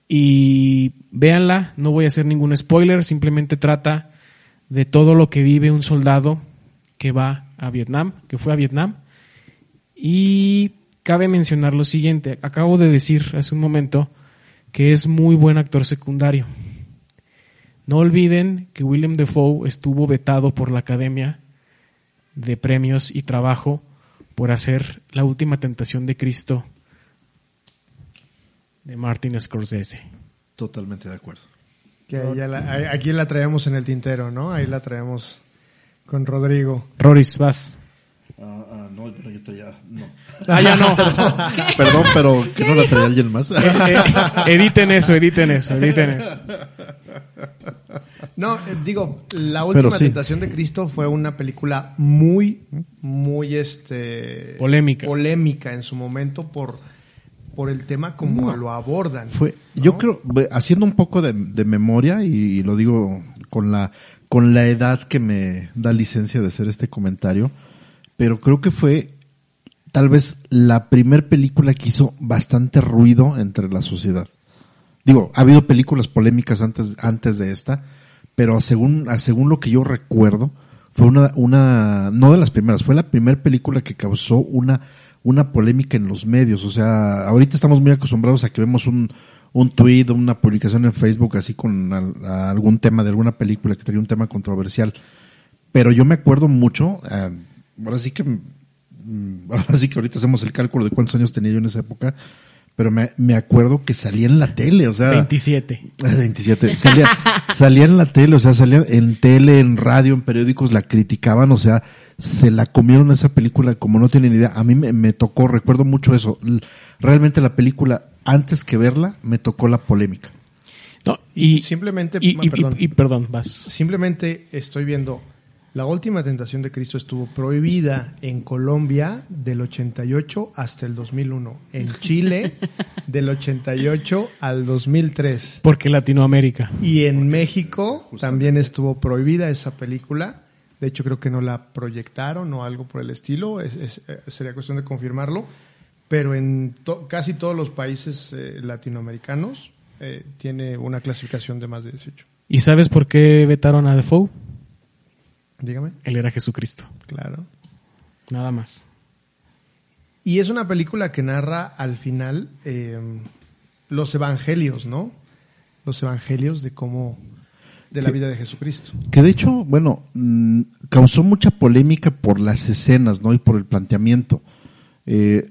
Y véanla, no voy a hacer ningún spoiler, simplemente trata de todo lo que vive un soldado que va a Vietnam, que fue a Vietnam. Y cabe mencionar lo siguiente, acabo de decir hace un momento que es muy buen actor secundario. No olviden que William Defoe estuvo vetado por la Academia de Premios y Trabajo por hacer La Última Tentación de Cristo de Martin Scorsese. totalmente de acuerdo que ahí ya la- aquí la traemos en el tintero, ¿no? Ahí la traemos con Rodrigo. Roris, vas. Ah, ah, no, pero yo traía, no. Ah, ya no. Perdón, pero que no la traía alguien más. Eh, eh, editen eso, editen eso, editen eso. No, eh, digo, la última sí. tentación de Cristo fue una película muy, muy este Polémica. polémica en su momento por, por el tema como lo abordan. Fue, ¿no? yo creo, haciendo un poco de, de memoria, y, y lo digo con la, con la edad que me da licencia de hacer este comentario, pero creo que fue tal vez la primer película que hizo bastante ruido entre la sociedad. Digo, ha habido películas polémicas antes, antes de esta, pero según, según lo que yo recuerdo, fue una, una, no de las primeras, fue la primera película que causó una, una polémica en los medios. O sea, ahorita estamos muy acostumbrados a que vemos un, un tweet, una publicación en Facebook así con al- algún tema de alguna película que tenía un tema controversial. Pero yo me acuerdo mucho, eh, ahora sí que, mm, ahora sí que ahorita hacemos el cálculo de cuántos años tenía yo en esa época, pero me, me acuerdo que salía en la tele, o sea, 27. Ah, 27. Salía, salía en la tele, o sea, salía en tele, en radio, en periódicos, la criticaban, o sea, se la comieron esa película como no tienen idea. A mí me, me tocó, recuerdo mucho eso. Realmente la película, antes que verla, me tocó la polémica. No, y, Simplemente- y, y- y- perdón. y- perdón, vas. Simplemente estoy viendo, la última tentación de Cristo estuvo prohibida en Colombia del 88 hasta el 2001, en Chile del 88 al 2003 Porque Latinoamérica. y en México también estuvo prohibida esa película. De hecho creo que no la proyectaron o algo por el estilo, es- es- eh, sería cuestión de confirmarlo. Pero en to- casi todos los países eh, latinoamericanos eh, tiene una clasificación de más de 18. ¿Y sabes por qué vetaron a Defoe? Dígame. Él era Jesucristo. Claro. Nada más. Y es una película que narra al final eh, los evangelios, ¿no? Los evangelios de cómo, de la vida de Jesucristo. Que de hecho, bueno, mm, causó mucha polémica por las escenas, ¿no? Y por el planteamiento. Eh,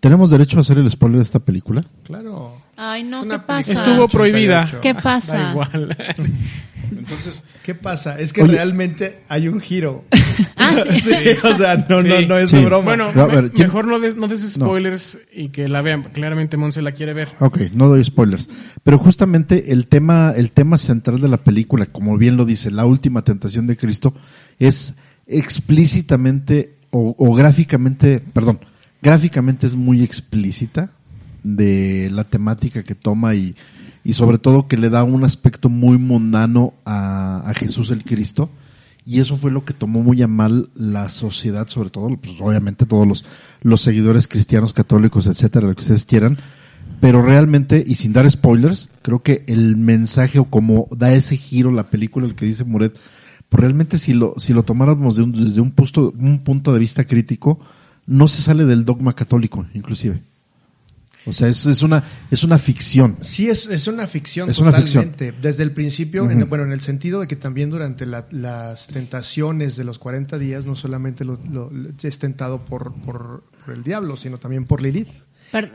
¿Tenemos derecho a hacer el spoiler de esta película? Claro. Ay, no, ¿qué pasa? Estuvo prohibida. 88. ¿Qué pasa? Da igual. Entonces, ¿qué pasa? Es que Oye. realmente hay un giro. Ah, sí. Sí, o sea, no, Sí. no, no es Sí. de broma. Bueno, A me- ver, ¿quién- mejor no des, no des No. spoilers y que la vean. Claramente Monse la quiere ver. Ok, no doy spoilers. Pero justamente el tema, el tema central de la película, como bien lo dice, la última tentación de Cristo, es explícitamente o, o gráficamente, perdón, gráficamente es muy explícita de la temática que toma y, y sobre todo que le da un aspecto muy mundano a, a Jesús el Cristo. Y eso fue lo que tomó muy a mal la sociedad, sobre todo, pues obviamente todos los, los seguidores cristianos, católicos, etcétera, lo que ustedes quieran. Pero realmente, y sin dar spoilers, creo que el mensaje o como da ese giro la película, el que dice Muret, pues realmente si lo, si lo tomáramos de un- desde un punto, un punto de vista crítico, no se sale del dogma católico, inclusive. O sea, es, es una, es una ficción. Sí, es, es una ficción Es una totalmente. Desde el principio, en- bueno, en el sentido de que también durante la- las tentaciones de los 40 días, no solamente lo, lo- es tentado por, por, por el diablo, sino también por Lilith,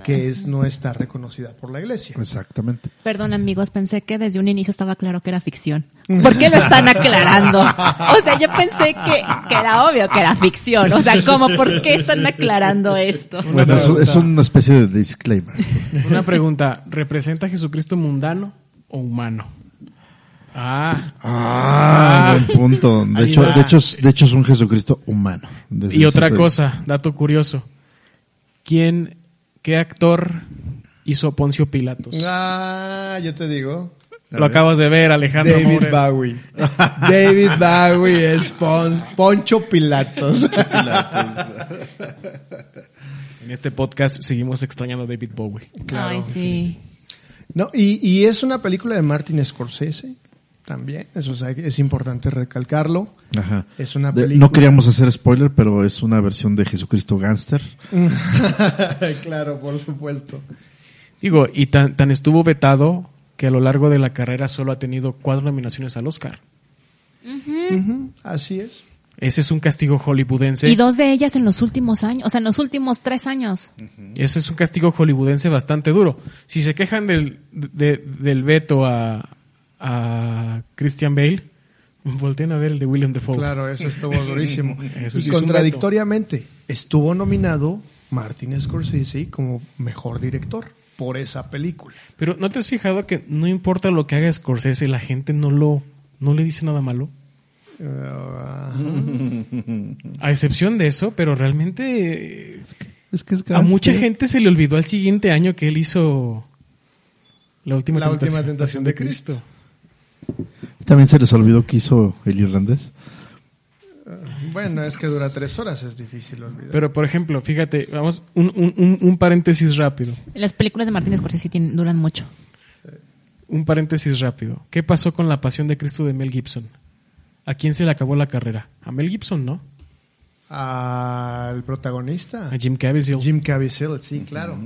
Que es, no está reconocida por la iglesia. Exactamente. Perdón, amigos, pensé que desde un inicio estaba claro que era ficción. ¿Por qué lo están aclarando? O sea, yo pensé que, que era obvio que era ficción. O sea, ¿cómo? ¿Por qué están aclarando esto? Bueno, es, es una especie de disclaimer. Una pregunta. ¿Representa a Jesucristo mundano o humano? Ah. Ah, buen punto. De hecho, de hecho, es- de hecho es un Jesucristo humano. Y otra cosa, dato curioso. ¿Quién, qué actor hizo Poncio Pilatos? Ah, yo te digo. Lo acabas de ver, Alejandro David Morel. Bowie. David Bowie es Pon- Poncho Pilatos. En este podcast seguimos extrañando a David Bowie. Ay, sí. No, y, y es una película de Martin Scorsese también. Eso sea, es importante recalcarlo. Ajá. Es una De- película. no queríamos hacer spoiler, pero es una versión de Jesucristo Gangster. claro, por supuesto. Digo, y tan, tan estuvo vetado que a lo largo de la carrera solo ha tenido cuatro nominaciones al Oscar. Así es. Ese es un castigo hollywoodense. Y dos de ellas en los últimos años, o sea, en los últimos tres años. Ese es un castigo hollywoodense bastante duro. Si se quejan del, de- del veto a, a Christian Bale, volteen a ver el de William Defoe. Claro, eso estuvo durísimo. Eso y sí contradictoriamente, estuvo nominado Martin Scorsese como mejor director por esa película. Pero ¿no te has fijado que no importa lo que haga Scorsese, la gente no lo no le dice nada malo? Ah, A excepción de eso, pero realmente Es que es a mucha gente se le olvidó al siguiente año que él hizo la última, La última tentación, tentación de Cristo. También se les olvidó que hizo el irlandés. Bueno, es que dura tres horas, es difícil olvidar. Pero, por ejemplo, fíjate, vamos, un, un- un- un paréntesis rápido. Las películas de Martin Scorsese tienen- duran mucho. Un paréntesis rápido. ¿Qué pasó con la pasión de Cristo de Mel Gibson? ¿A quién se le acabó la carrera? A Mel Gibson, ¿no? Al protagonista. A Jim Caviezel. Jim Caviezel, sí, claro.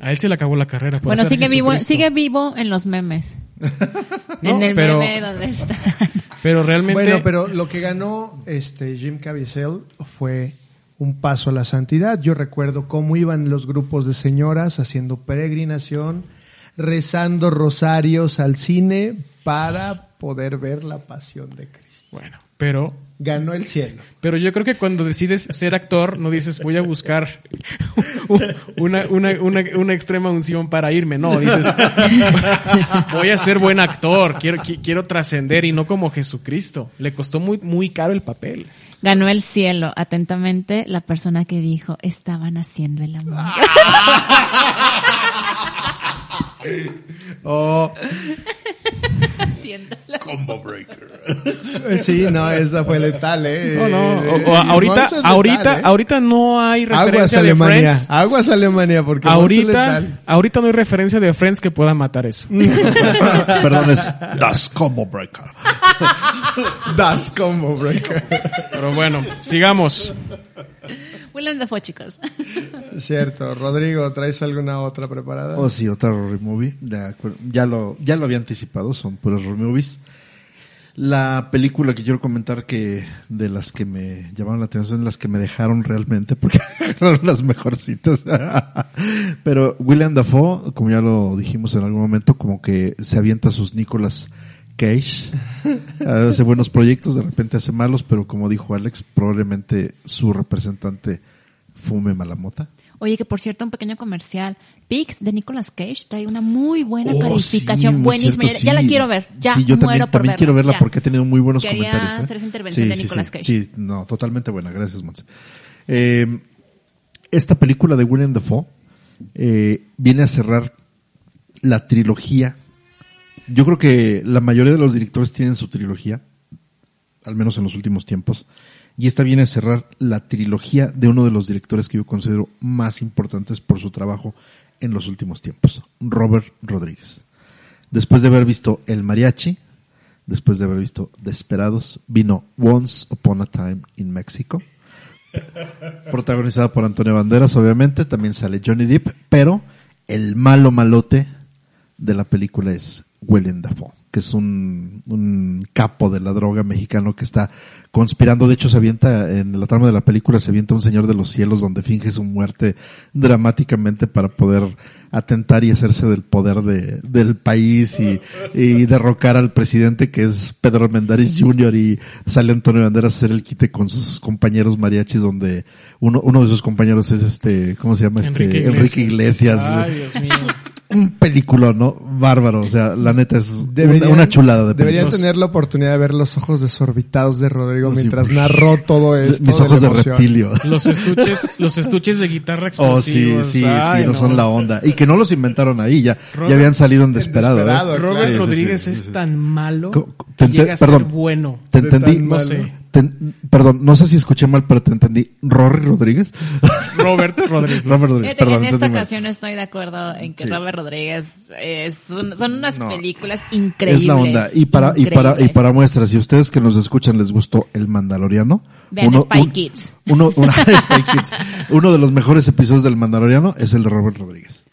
A él se le acabó la carrera. por Bueno, sigue vivo, sigue vivo en los memes. No, en el pero- meme donde está. Pero realmente. Bueno, pero lo que ganó este Jim Caviezel fue un paso a la santidad. Yo recuerdo cómo iban los grupos de señoras haciendo peregrinación, rezando rosarios al cine para poder ver la pasión de Cristo. Bueno, pero. Ganó el cielo. Pero yo creo que cuando decides ser actor, no dices voy a buscar una, una, una, una extrema unción para irme. No, dices voy a ser buen actor, quiero, qui- quiero trascender y no como Jesucristo. Le costó muy, muy caro el papel. Ganó el cielo, atentamente, la persona que dijo, estaban haciendo el amor. Oh, Haciéndolo. Combo Breaker. eh, sí, no, esa fue letal, ¿eh? No, no, o- o ahorita, letal, ahorita, ¿eh? ahorita no hay Aguas referencia de Alemania, Friends. aguas Alemania, porque Ahorita, letal. ahorita no hay referencia de Friends que pueda matar eso. Perdón, es Das Combo Breaker. Das Combo Breaker. Pero bueno, sigamos. Willem Dafoe, chicos. Cierto. Rodrigo, ¿traes alguna otra preparada? Oh, sí, otra Rory Movie. De acuerdo. Ya lo, ya lo había anticipado, son puras Rory Movies. La película que quiero comentar que de las que me llamaron la atención, las que me dejaron realmente, porque agarraron las mejorcitas. Pero William Dafoe, como ya lo dijimos en algún momento, como que se avienta sus Nicolas Cage, hace buenos proyectos, de repente hace malos, pero como dijo Alex, probablemente su representante fume malamota. Oye, que por cierto, un pequeño comercial. Pix de Nicolas Cage trae una muy buena Oh, calificación, sí, buenísima. cierto, ya, la quiero ver. Ya Sí, yo muero también, por también verla. quiero verla ya. porque ha tenido muy buenos Quería comentarios. ¿eh? hacer esa intervención de Nicolas Cage. Sí, no, totalmente buena. Gracias, Monse. Eh, esta película de William Dafoe eh, viene a cerrar la trilogía. Yo creo que la mayoría de los directores tienen su trilogía, al menos en los últimos tiempos. Y esta viene a cerrar la trilogía de uno de los directores que yo considero más importantes por su trabajo en los últimos tiempos, Robert Rodríguez. Después de haber visto El Mariachi, después de haber visto Desperados, vino Once Upon a Time in Mexico, protagonizada por Antonio Banderas, obviamente, también sale Johnny Depp, pero el malo malote de la película es Willem Dafoe, que es un, un capo de la droga mexicano que está conspirando. De hecho, se avienta, en la trama de la película, se avienta un señor de los cielos donde finge su muerte dramáticamente para poder atentar y hacerse del poder de, del país y, y derrocar al presidente que es Pedro Armendáriz Jr. y sale Antonio Banderas a hacer el quite con sus compañeros mariachis donde uno, uno de sus compañeros es este, ¿cómo se llama? Este, Enrique Enrique Iglesias. Iglesias. Ay, Dios mío. Un película, ¿no? Bárbaro. O sea, la neta es Deberían- una, chulada de Deberían película. tener la oportunidad de ver los ojos desorbitados de Rodrigo Sí, mientras narró todo esto. Mis ojos de reptilio. Los estuches, los estuches de guitarra Oh, sí, explosivos. sí, Ay, sí, no son la onda. Y que no los inventaron ahí, ya, Robert- ya habían salido en Desperado. ¿eh? Desperado, Robert. Sí, Rodríguez es tan malo que llega a ser perdón. bueno. Te entendí, No sé. Te- perdón, no sé si escuché mal, pero te entendí. ¿Rory Rodríguez? Robert Rodríguez. Robert Rodríguez, perdón. en esta entendí mal. ocasión estoy de acuerdo en que Sí. Robert Rodríguez es un- son unas No. películas increíbles. Es la onda. Y para, y para, y para muestra, si ustedes que nos escuchan les gustó El Mandaloriano. Vean Spy Kids. Uno, una- Spy Kids. Uno de los mejores episodios del Mandaloriano es el de Robert Rodríguez.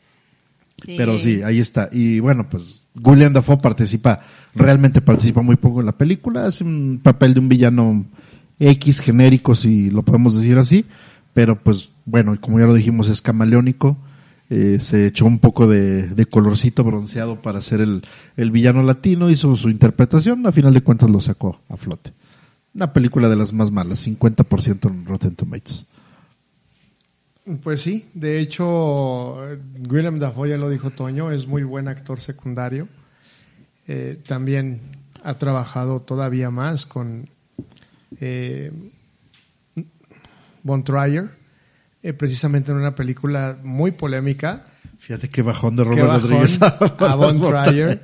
Pero sí, ahí está. Y bueno, pues William Dafoe participa, realmente participa muy poco en la película. Hace un papel de un villano X genérico, si lo podemos decir así. Pero pues bueno, como ya lo dijimos, es camaleónico. Eh, se echó un poco de, de colorcito bronceado para ser el, el villano latino, hizo su interpretación, a final de cuentas lo sacó a flote. Una película de las más malas, 50% en Rotten Tomatoes. Pues sí, de hecho, Willem Dafoe ya lo dijo Toño, es muy buen actor secundario. Eh, también ha trabajado todavía más con eh, Von Trier, eh, precisamente en una película muy polémica. Fíjate qué bajón de Robert bajón Rodríguez. a Von Trier.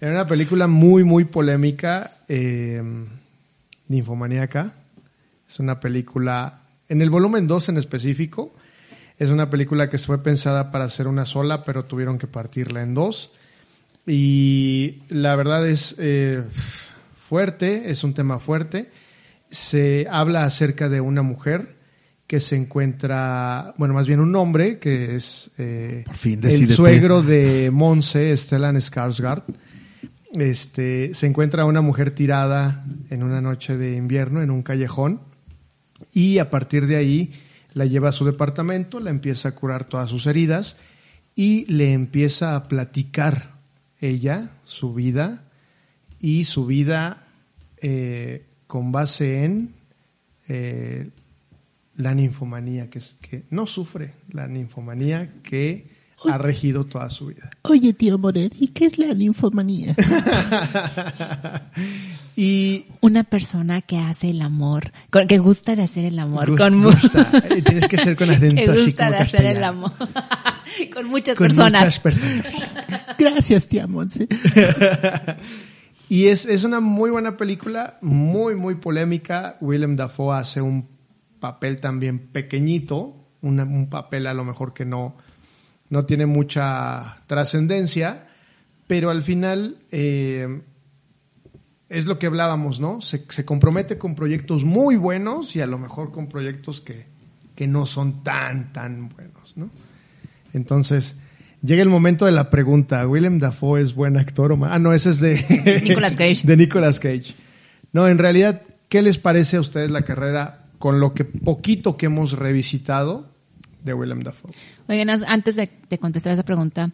Era una película muy, muy polémica, eh, ninfomaníaca, Es una película, en el volumen 2 en específico, es una película que fue pensada para ser una sola, pero tuvieron que partirla en dos. Y la verdad es eh, fuerte, es un tema fuerte. Se habla acerca de una mujer que se encuentra, bueno, más bien un hombre que es eh, Por fin, el suegro de Monse, Stellan Skarsgård. Este, se encuentra una mujer tirada en una noche de invierno en un callejón y a partir de ahí la lleva a su departamento, la empieza a curar todas sus heridas y le empieza a platicar ella su vida y su vida eh, con base en eh, la ninfomanía que, no sufre, la ninfomanía que ha regido toda su vida. Oye, tío Moret, ¿y qué es la ninfomanía? Y Una persona que hace el amor, con- que gusta de hacer el amor, Gust- con gusta. Tienes que ser con acento que así gusta como de hacer el amor, con muchas Con personas. muchas personas. Gracias, tía Monse. Y es, es una muy buena película, muy, muy polémica. Willem Dafoe hace un papel también pequeñito, una- un papel a lo mejor que no, no tiene mucha trascendencia, pero al final eh, es lo que hablábamos, ¿no? Se, se compromete con proyectos muy buenos y a lo mejor con proyectos que, que no son tan, tan buenos, ¿no? Entonces, llega el momento de la pregunta. ¿Willem Dafoe es buen actor o mal? Ah, no, ese es de... Nicolas Cage. De Nicolas Cage. No, en realidad, ¿qué les parece a ustedes la carrera con lo que poquito que hemos revisitado de Willem Dafoe? Oigan, antes de, de contestar esa pregunta,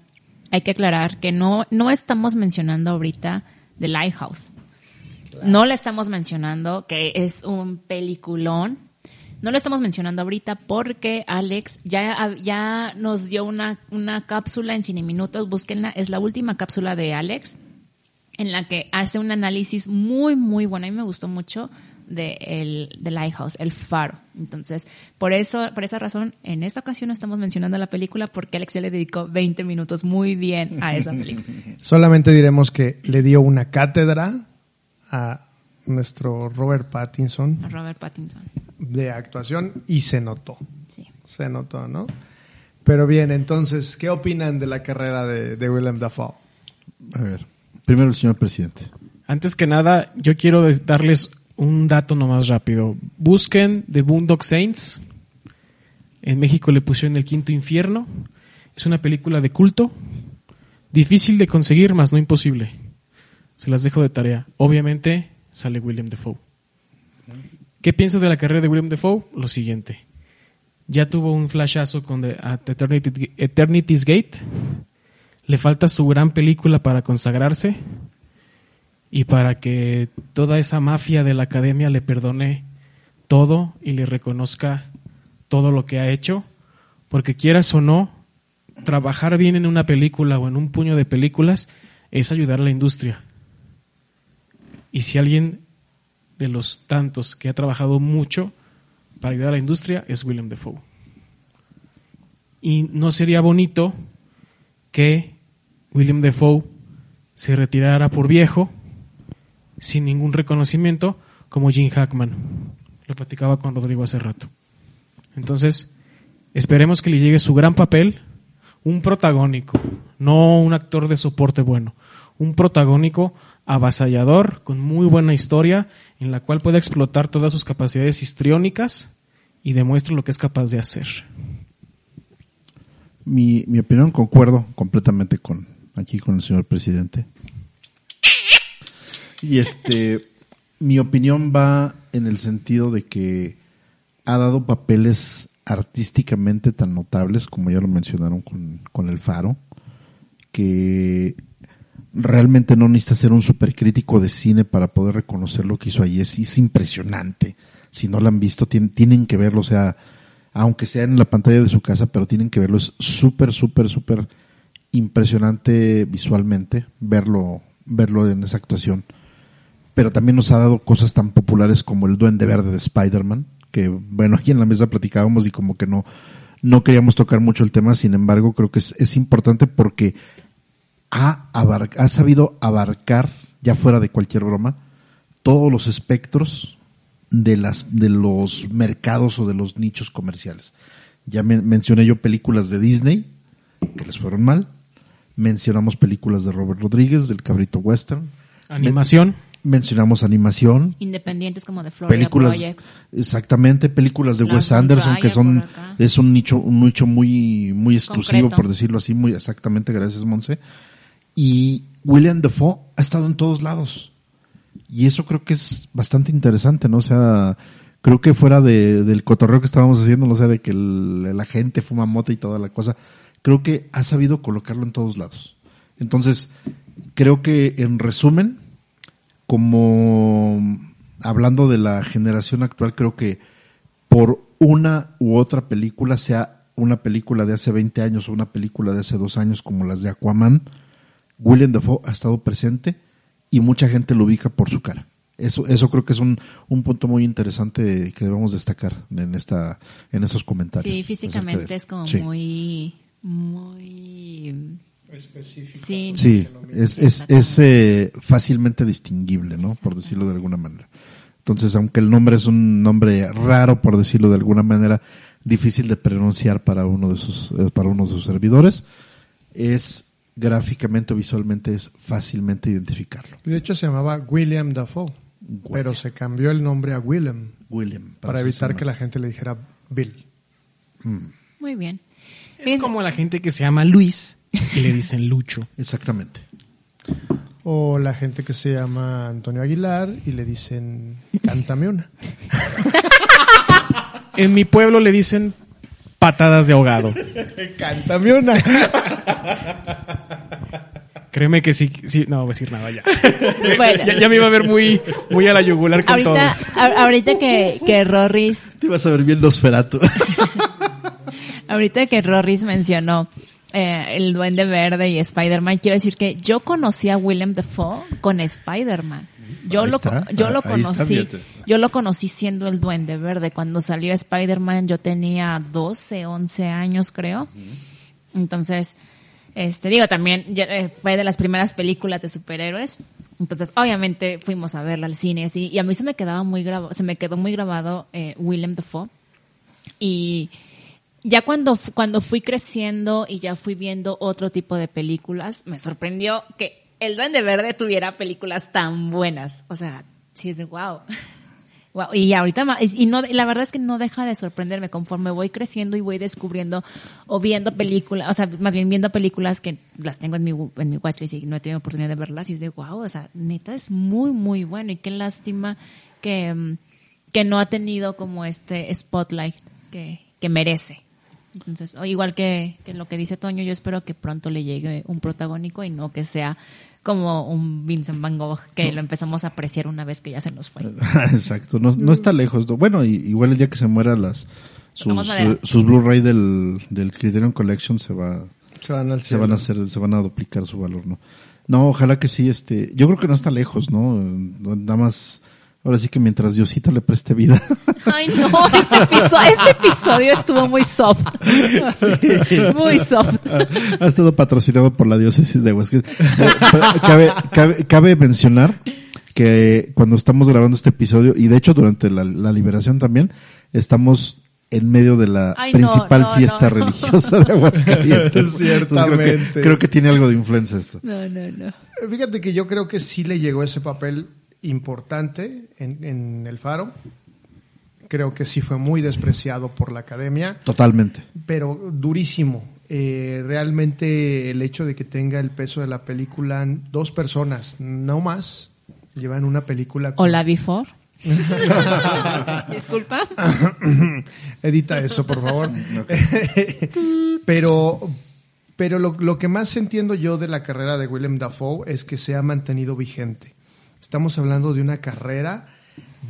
hay que aclarar que no, no estamos mencionando ahorita The Lighthouse. No le estamos mencionando que es un peliculón. No lo estamos mencionando ahorita porque Alex ya, ya nos dio una, una cápsula en Cine Minutos. Búsquenla. Es la última cápsula de Alex en la que hace un análisis muy, muy bueno. A mí me gustó mucho de el de Lighthouse, el faro. Entonces, por eso, por esa razón, en esta ocasión no estamos mencionando la película porque Alex ya le dedicó 20 minutos muy bien a esa película. Solamente diremos que le dio una cátedra a nuestro Robert Pattinson A Robert Pattinson. de actuación y se notó. Sí. Se notó, ¿no? Pero bien, entonces, ¿qué opinan de la carrera de, de Willem Dafoe? A ver, primero el señor presidente. Antes que nada, yo quiero darles un dato nomás rápido. Busquen The Boondock Saints. En México le pusieron El Quinto Infierno. Es una película de culto. Difícil de conseguir, más no imposible. Se las dejo de tarea. Obviamente sale William Defoe. ¿Qué pienso de la carrera de William Defoe? Lo siguiente. Ya tuvo un flashazo con The, Eternity- Eternity's Gate. Le falta su gran película para consagrarse y para que toda esa mafia de la academia le perdone todo y le reconozca todo lo que ha hecho, porque quieras o no, trabajar bien en una película o en un puño de películas es ayudar a la industria. Y si alguien de los tantos que ha trabajado mucho para ayudar a la industria es William Defoe. Y no sería bonito que William Defoe se retirara por viejo sin ningún reconocimiento como Jim Hackman. Lo platicaba con Rodrigo hace rato. Entonces, esperemos que le llegue su gran papel, un protagónico, no un actor de soporte bueno, un protagónico avasallador, con muy buena historia, en la cual pueda explotar todas sus capacidades histriónicas y demuestre lo que es capaz de hacer. Mi, mi opinión concuerdo completamente con aquí con el señor presidente. Y este, mi opinión va en el sentido de que ha dado papeles artísticamente tan notables, como ya lo mencionaron con, con El Faro, que realmente no necesita ser un supercrítico de cine para poder reconocer lo que hizo. Es, es impresionante. Si no lo han visto, tienen, tienen que verlo. O sea, aunque sea en la pantalla de su casa, pero tienen que verlo. Es súper, súper, súper impresionante visualmente verlo, verlo en esa actuación. Pero también nos ha dado cosas tan populares como el Duende Verde de Spider-Man, que bueno, aquí en la mesa platicábamos y como que no, no queríamos tocar mucho el tema, sin embargo, creo que es, es importante porque ha, abar- ha sabido abarcar, ya fuera de cualquier broma, todos los espectros de las de los mercados o de los nichos comerciales. Ya men- mencioné yo películas de Disney que les fueron mal. Mencionamos películas de Robert Rodríguez del Cabrito Western. Animación. Mencionamos animación, Independientes como de Florida películas Project. exactamente películas de Las Wes Anderson que son es un nicho un nicho muy muy exclusivo Concreto. por decirlo así muy exactamente gracias Monse y William Dafoe ha estado en todos lados. Y eso creo que es bastante interesante no o sea creo que fuera de, del cotorreo que estábamos haciendo no o sea de que la gente fuma mota y toda la cosa creo que ha sabido colocarlo en todos lados. Entonces creo que en resumen como hablando de la generación actual, creo que por una u otra película, sea una película de hace 20 años o una película de hace dos años como las de Aquaman, William Dafoe ha estado presente y mucha gente lo ubica por su cara. Eso, eso creo que es un, un punto muy interesante que debemos destacar en esta, en esos comentarios. Sí, físicamente de- es como Sí. muy, muy... Sí, Sí, es, es, es eh, fácilmente distinguible, ¿no? Por decirlo de alguna manera. Entonces, aunque el nombre es un nombre raro, por decirlo de alguna manera, difícil de pronunciar para uno de sus, eh, para uno de sus servidores, es gráficamente o visualmente es fácilmente identificarlo. De hecho, se llamaba William Dafoe, pero se cambió el nombre a Willem William. para evitar que la gente le dijera Bill. muy bien. Es como la gente que se llama Luis y le dicen Lucho. Exactamente. O la gente que se llama Antonio Aguilar y le dicen Cántame una. En mi pueblo le dicen patadas de ahogado. Cántame una. Créeme que sí, sí, no voy a decir nada ya. Bueno. ya, ya me iba a ver muy, muy a la yugular con Ahorita, todos. a- ahorita que, que Rorris, Te vas a ver bien Nosferatu. ahorita que Rorris mencionó eh, el Duende Verde y Spider-Man, quiero decir que yo conocí a Willem Dafoe con Spider-Man. Yo Ahí lo, está. yo lo Ahí está, conocí, yo lo conocí siendo el Duende Verde. Cuando salió Spider-Man yo tenía 12, 11 años creo. Entonces, este, digo, también eh, fue de las primeras películas de superhéroes. Entonces, obviamente fuimos a verla al cine así, y a mí se me quedaba muy grabado, se me quedó muy grabado eh, Willem Dafoe. Y ya cuando, cuando fui creciendo y ya fui viendo otro tipo de películas, me sorprendió que el Duende Verde tuviera películas tan buenas. O sea, sí es de wow. Y ahorita ma- y no la verdad es que no deja de sorprenderme conforme voy creciendo y voy descubriendo o viendo películas, o sea, más bien viendo películas que las tengo en mi en mi watchlist y no he tenido oportunidad de verlas y es de wow, o sea, neta es muy muy bueno y qué lástima que que no ha tenido como este spotlight que que merece. Entonces, igual que, que lo que dice Toño, yo espero que pronto le llegue un protagónico y no que sea como un Vincent Van Gogh que lo empezamos a apreciar una vez que ya se nos fue. Exacto, no, no está lejos. ¿no? Bueno, y- igual el día que se muera las sus, sus Blu-ray del, del Criterion Collection se va Se van al se van a hacer se van a duplicar su valor, ¿no? No, ojalá que sí, este, yo creo que no está lejos, ¿no? Nada más ahora sí que mientras Diosito le preste vida. Ay, no, este episodio, este episodio estuvo muy soft. Muy soft. ha estado patrocinado por la diócesis de Aguascalientes. Eh, cabe, cabe, cabe mencionar que cuando estamos grabando este episodio, y de hecho durante la, la liberación también, estamos en medio de la Ay, principal no, fiesta Eh, no. religiosa de Aguascalientes. Entonces, creo, que, Ciertamente. creo que tiene algo de influencia esto. No, no, no. Fíjate que yo creo que sí le llegó ese papel importante en, en El Faro. Creo que sí fue muy despreciado por la academia, Totalmente. pero durísimo. Eh, realmente el hecho de que tenga el peso de la película, dos personas, no más, llevan una película. con- Hola, before. Disculpa. Edita eso, por favor. pero pero lo, lo que más entiendo yo de la carrera de Willem Dafoe es que se ha mantenido vigente. Estamos hablando de una carrera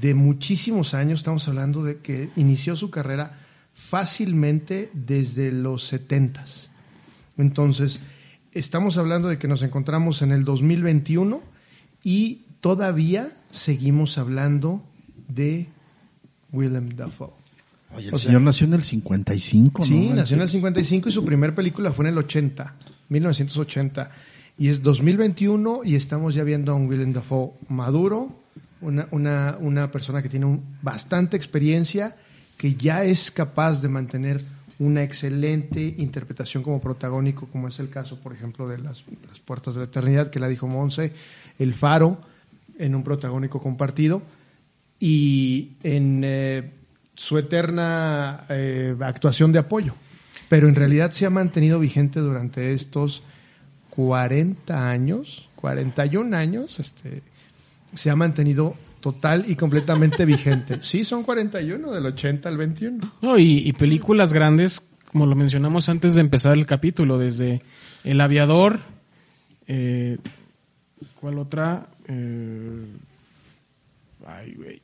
de muchísimos años, estamos hablando de que inició su carrera fácilmente desde los setentas. Entonces, estamos hablando de que nos encontramos en el 2021 y todavía seguimos hablando de Willem Dafoe. Oye, el O sea- señor nació en el 55, Sí, ¿no? nació en el 55 y su primer película fue en el 80, 1980. Y es 2021 y estamos ya viendo a un Willem Dafoe maduro, una, una, una persona que tiene un- bastante experiencia, que ya es capaz de mantener una excelente interpretación como protagónico, como es el caso, por ejemplo, de las, las Puertas de la Eternidad, que la dijo Monse, El Faro, en un protagónico compartido, y en eh, su eterna eh, actuación de apoyo. Pero en realidad se ha mantenido vigente durante estos 40 años, 41 años, este, se ha mantenido total y completamente vigente. Sí, son 41, del 80 al 21. No, y, películas grandes, como lo mencionamos antes de empezar el capítulo, desde El Aviador, eh, ¿cuál otra? Eh, ay, güey.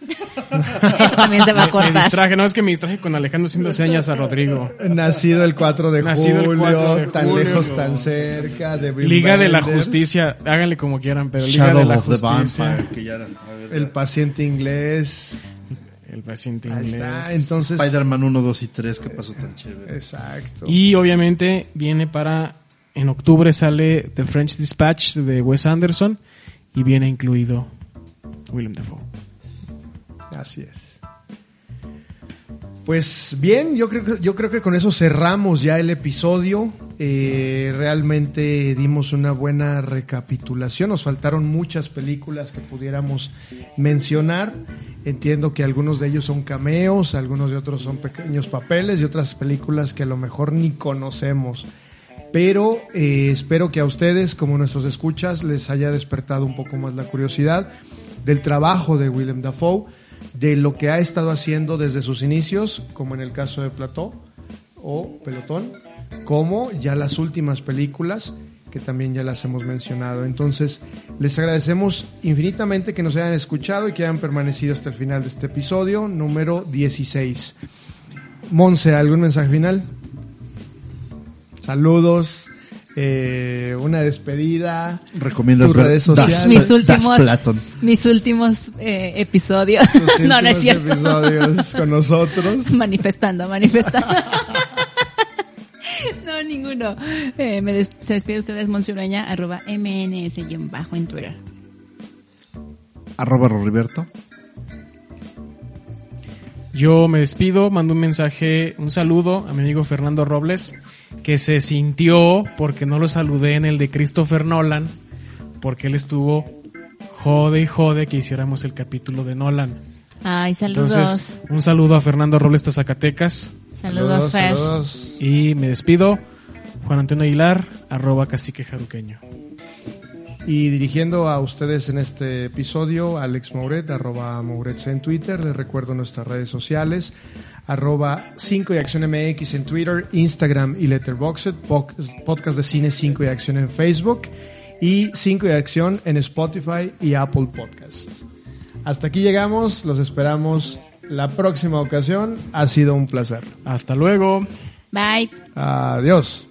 Eso también se va a Me, me cortar. distraje, no, es que me distraje con Alejandro haciendo señas a Rodrigo. Nacido el 4 de Nacido julio, 4 de tan julio, lejos, no. tan cerca, de Liga de la Justicia, háganle como quieran, pero Liga Shadow de la of the Justicia. Vampire, que ya era. a ver, El paciente inglés. El paciente Ahí inglés. está. Entonces, Spider-Man 1, 2 y 3, que pasó tan chévere. exacto. Y obviamente viene para. En octubre sale The French Dispatch de Wes Anderson y viene incluido Willem Dafoe. Así es. Pues bien, yo creo que, yo creo que con eso cerramos ya el episodio. Eh, realmente dimos una buena recapitulación. Nos faltaron muchas películas que pudiéramos mencionar. Entiendo que algunos de ellos son cameos, algunos de otros son pequeños papeles y otras películas que a lo mejor ni conocemos. Pero eh, espero que a ustedes, como nuestros escuchas, les haya despertado un poco más la curiosidad del trabajo de Willem Dafoe, de lo que ha estado haciendo desde sus inicios, como en el caso de Plató o Pelotón, como ya las últimas películas que también ya las hemos mencionado. Entonces, les agradecemos infinitamente que nos hayan escuchado y que hayan permanecido hasta el final de este episodio número 16. Monse, ¿algún mensaje final? Saludos, eh, una despedida. Recomiendas tus ver redes Das- sociales. Mis últimos, Platon. mis últimos eh, episodios. no, no es últimos cierto. episodios con nosotros. manifestando, manifestando. no, ninguno. Eh, me des- se despide ustedes, Monsureña, arroba mns-bajo en Twitter. Arroba Roriberto. Yo me despido, mando un mensaje, un saludo a mi amigo Fernando Robles, que se sintió porque no lo saludé en el de Christopher Nolan, porque él estuvo jode y jode que hiciéramos el capítulo de Nolan. Ay, saludos. Entonces, un saludo a Fernando Robles de Zacatecas saludos, Fer. saludos. y me despido. Juan Antonio Aguilar, arroba cacique jaruqueño. Y dirigiendo a ustedes en este episodio, Alex Mouret, arroba Mourets en Twitter. Les recuerdo nuestras redes sociales, arroba 5 y Acción MX en Twitter, Instagram y Letterboxd, podcast de cine 5 y Acción en Facebook y 5 y Acción en Spotify y Apple Podcasts. Hasta aquí llegamos, los esperamos la próxima ocasión. Ha sido un placer. Hasta luego. Bye. Adiós.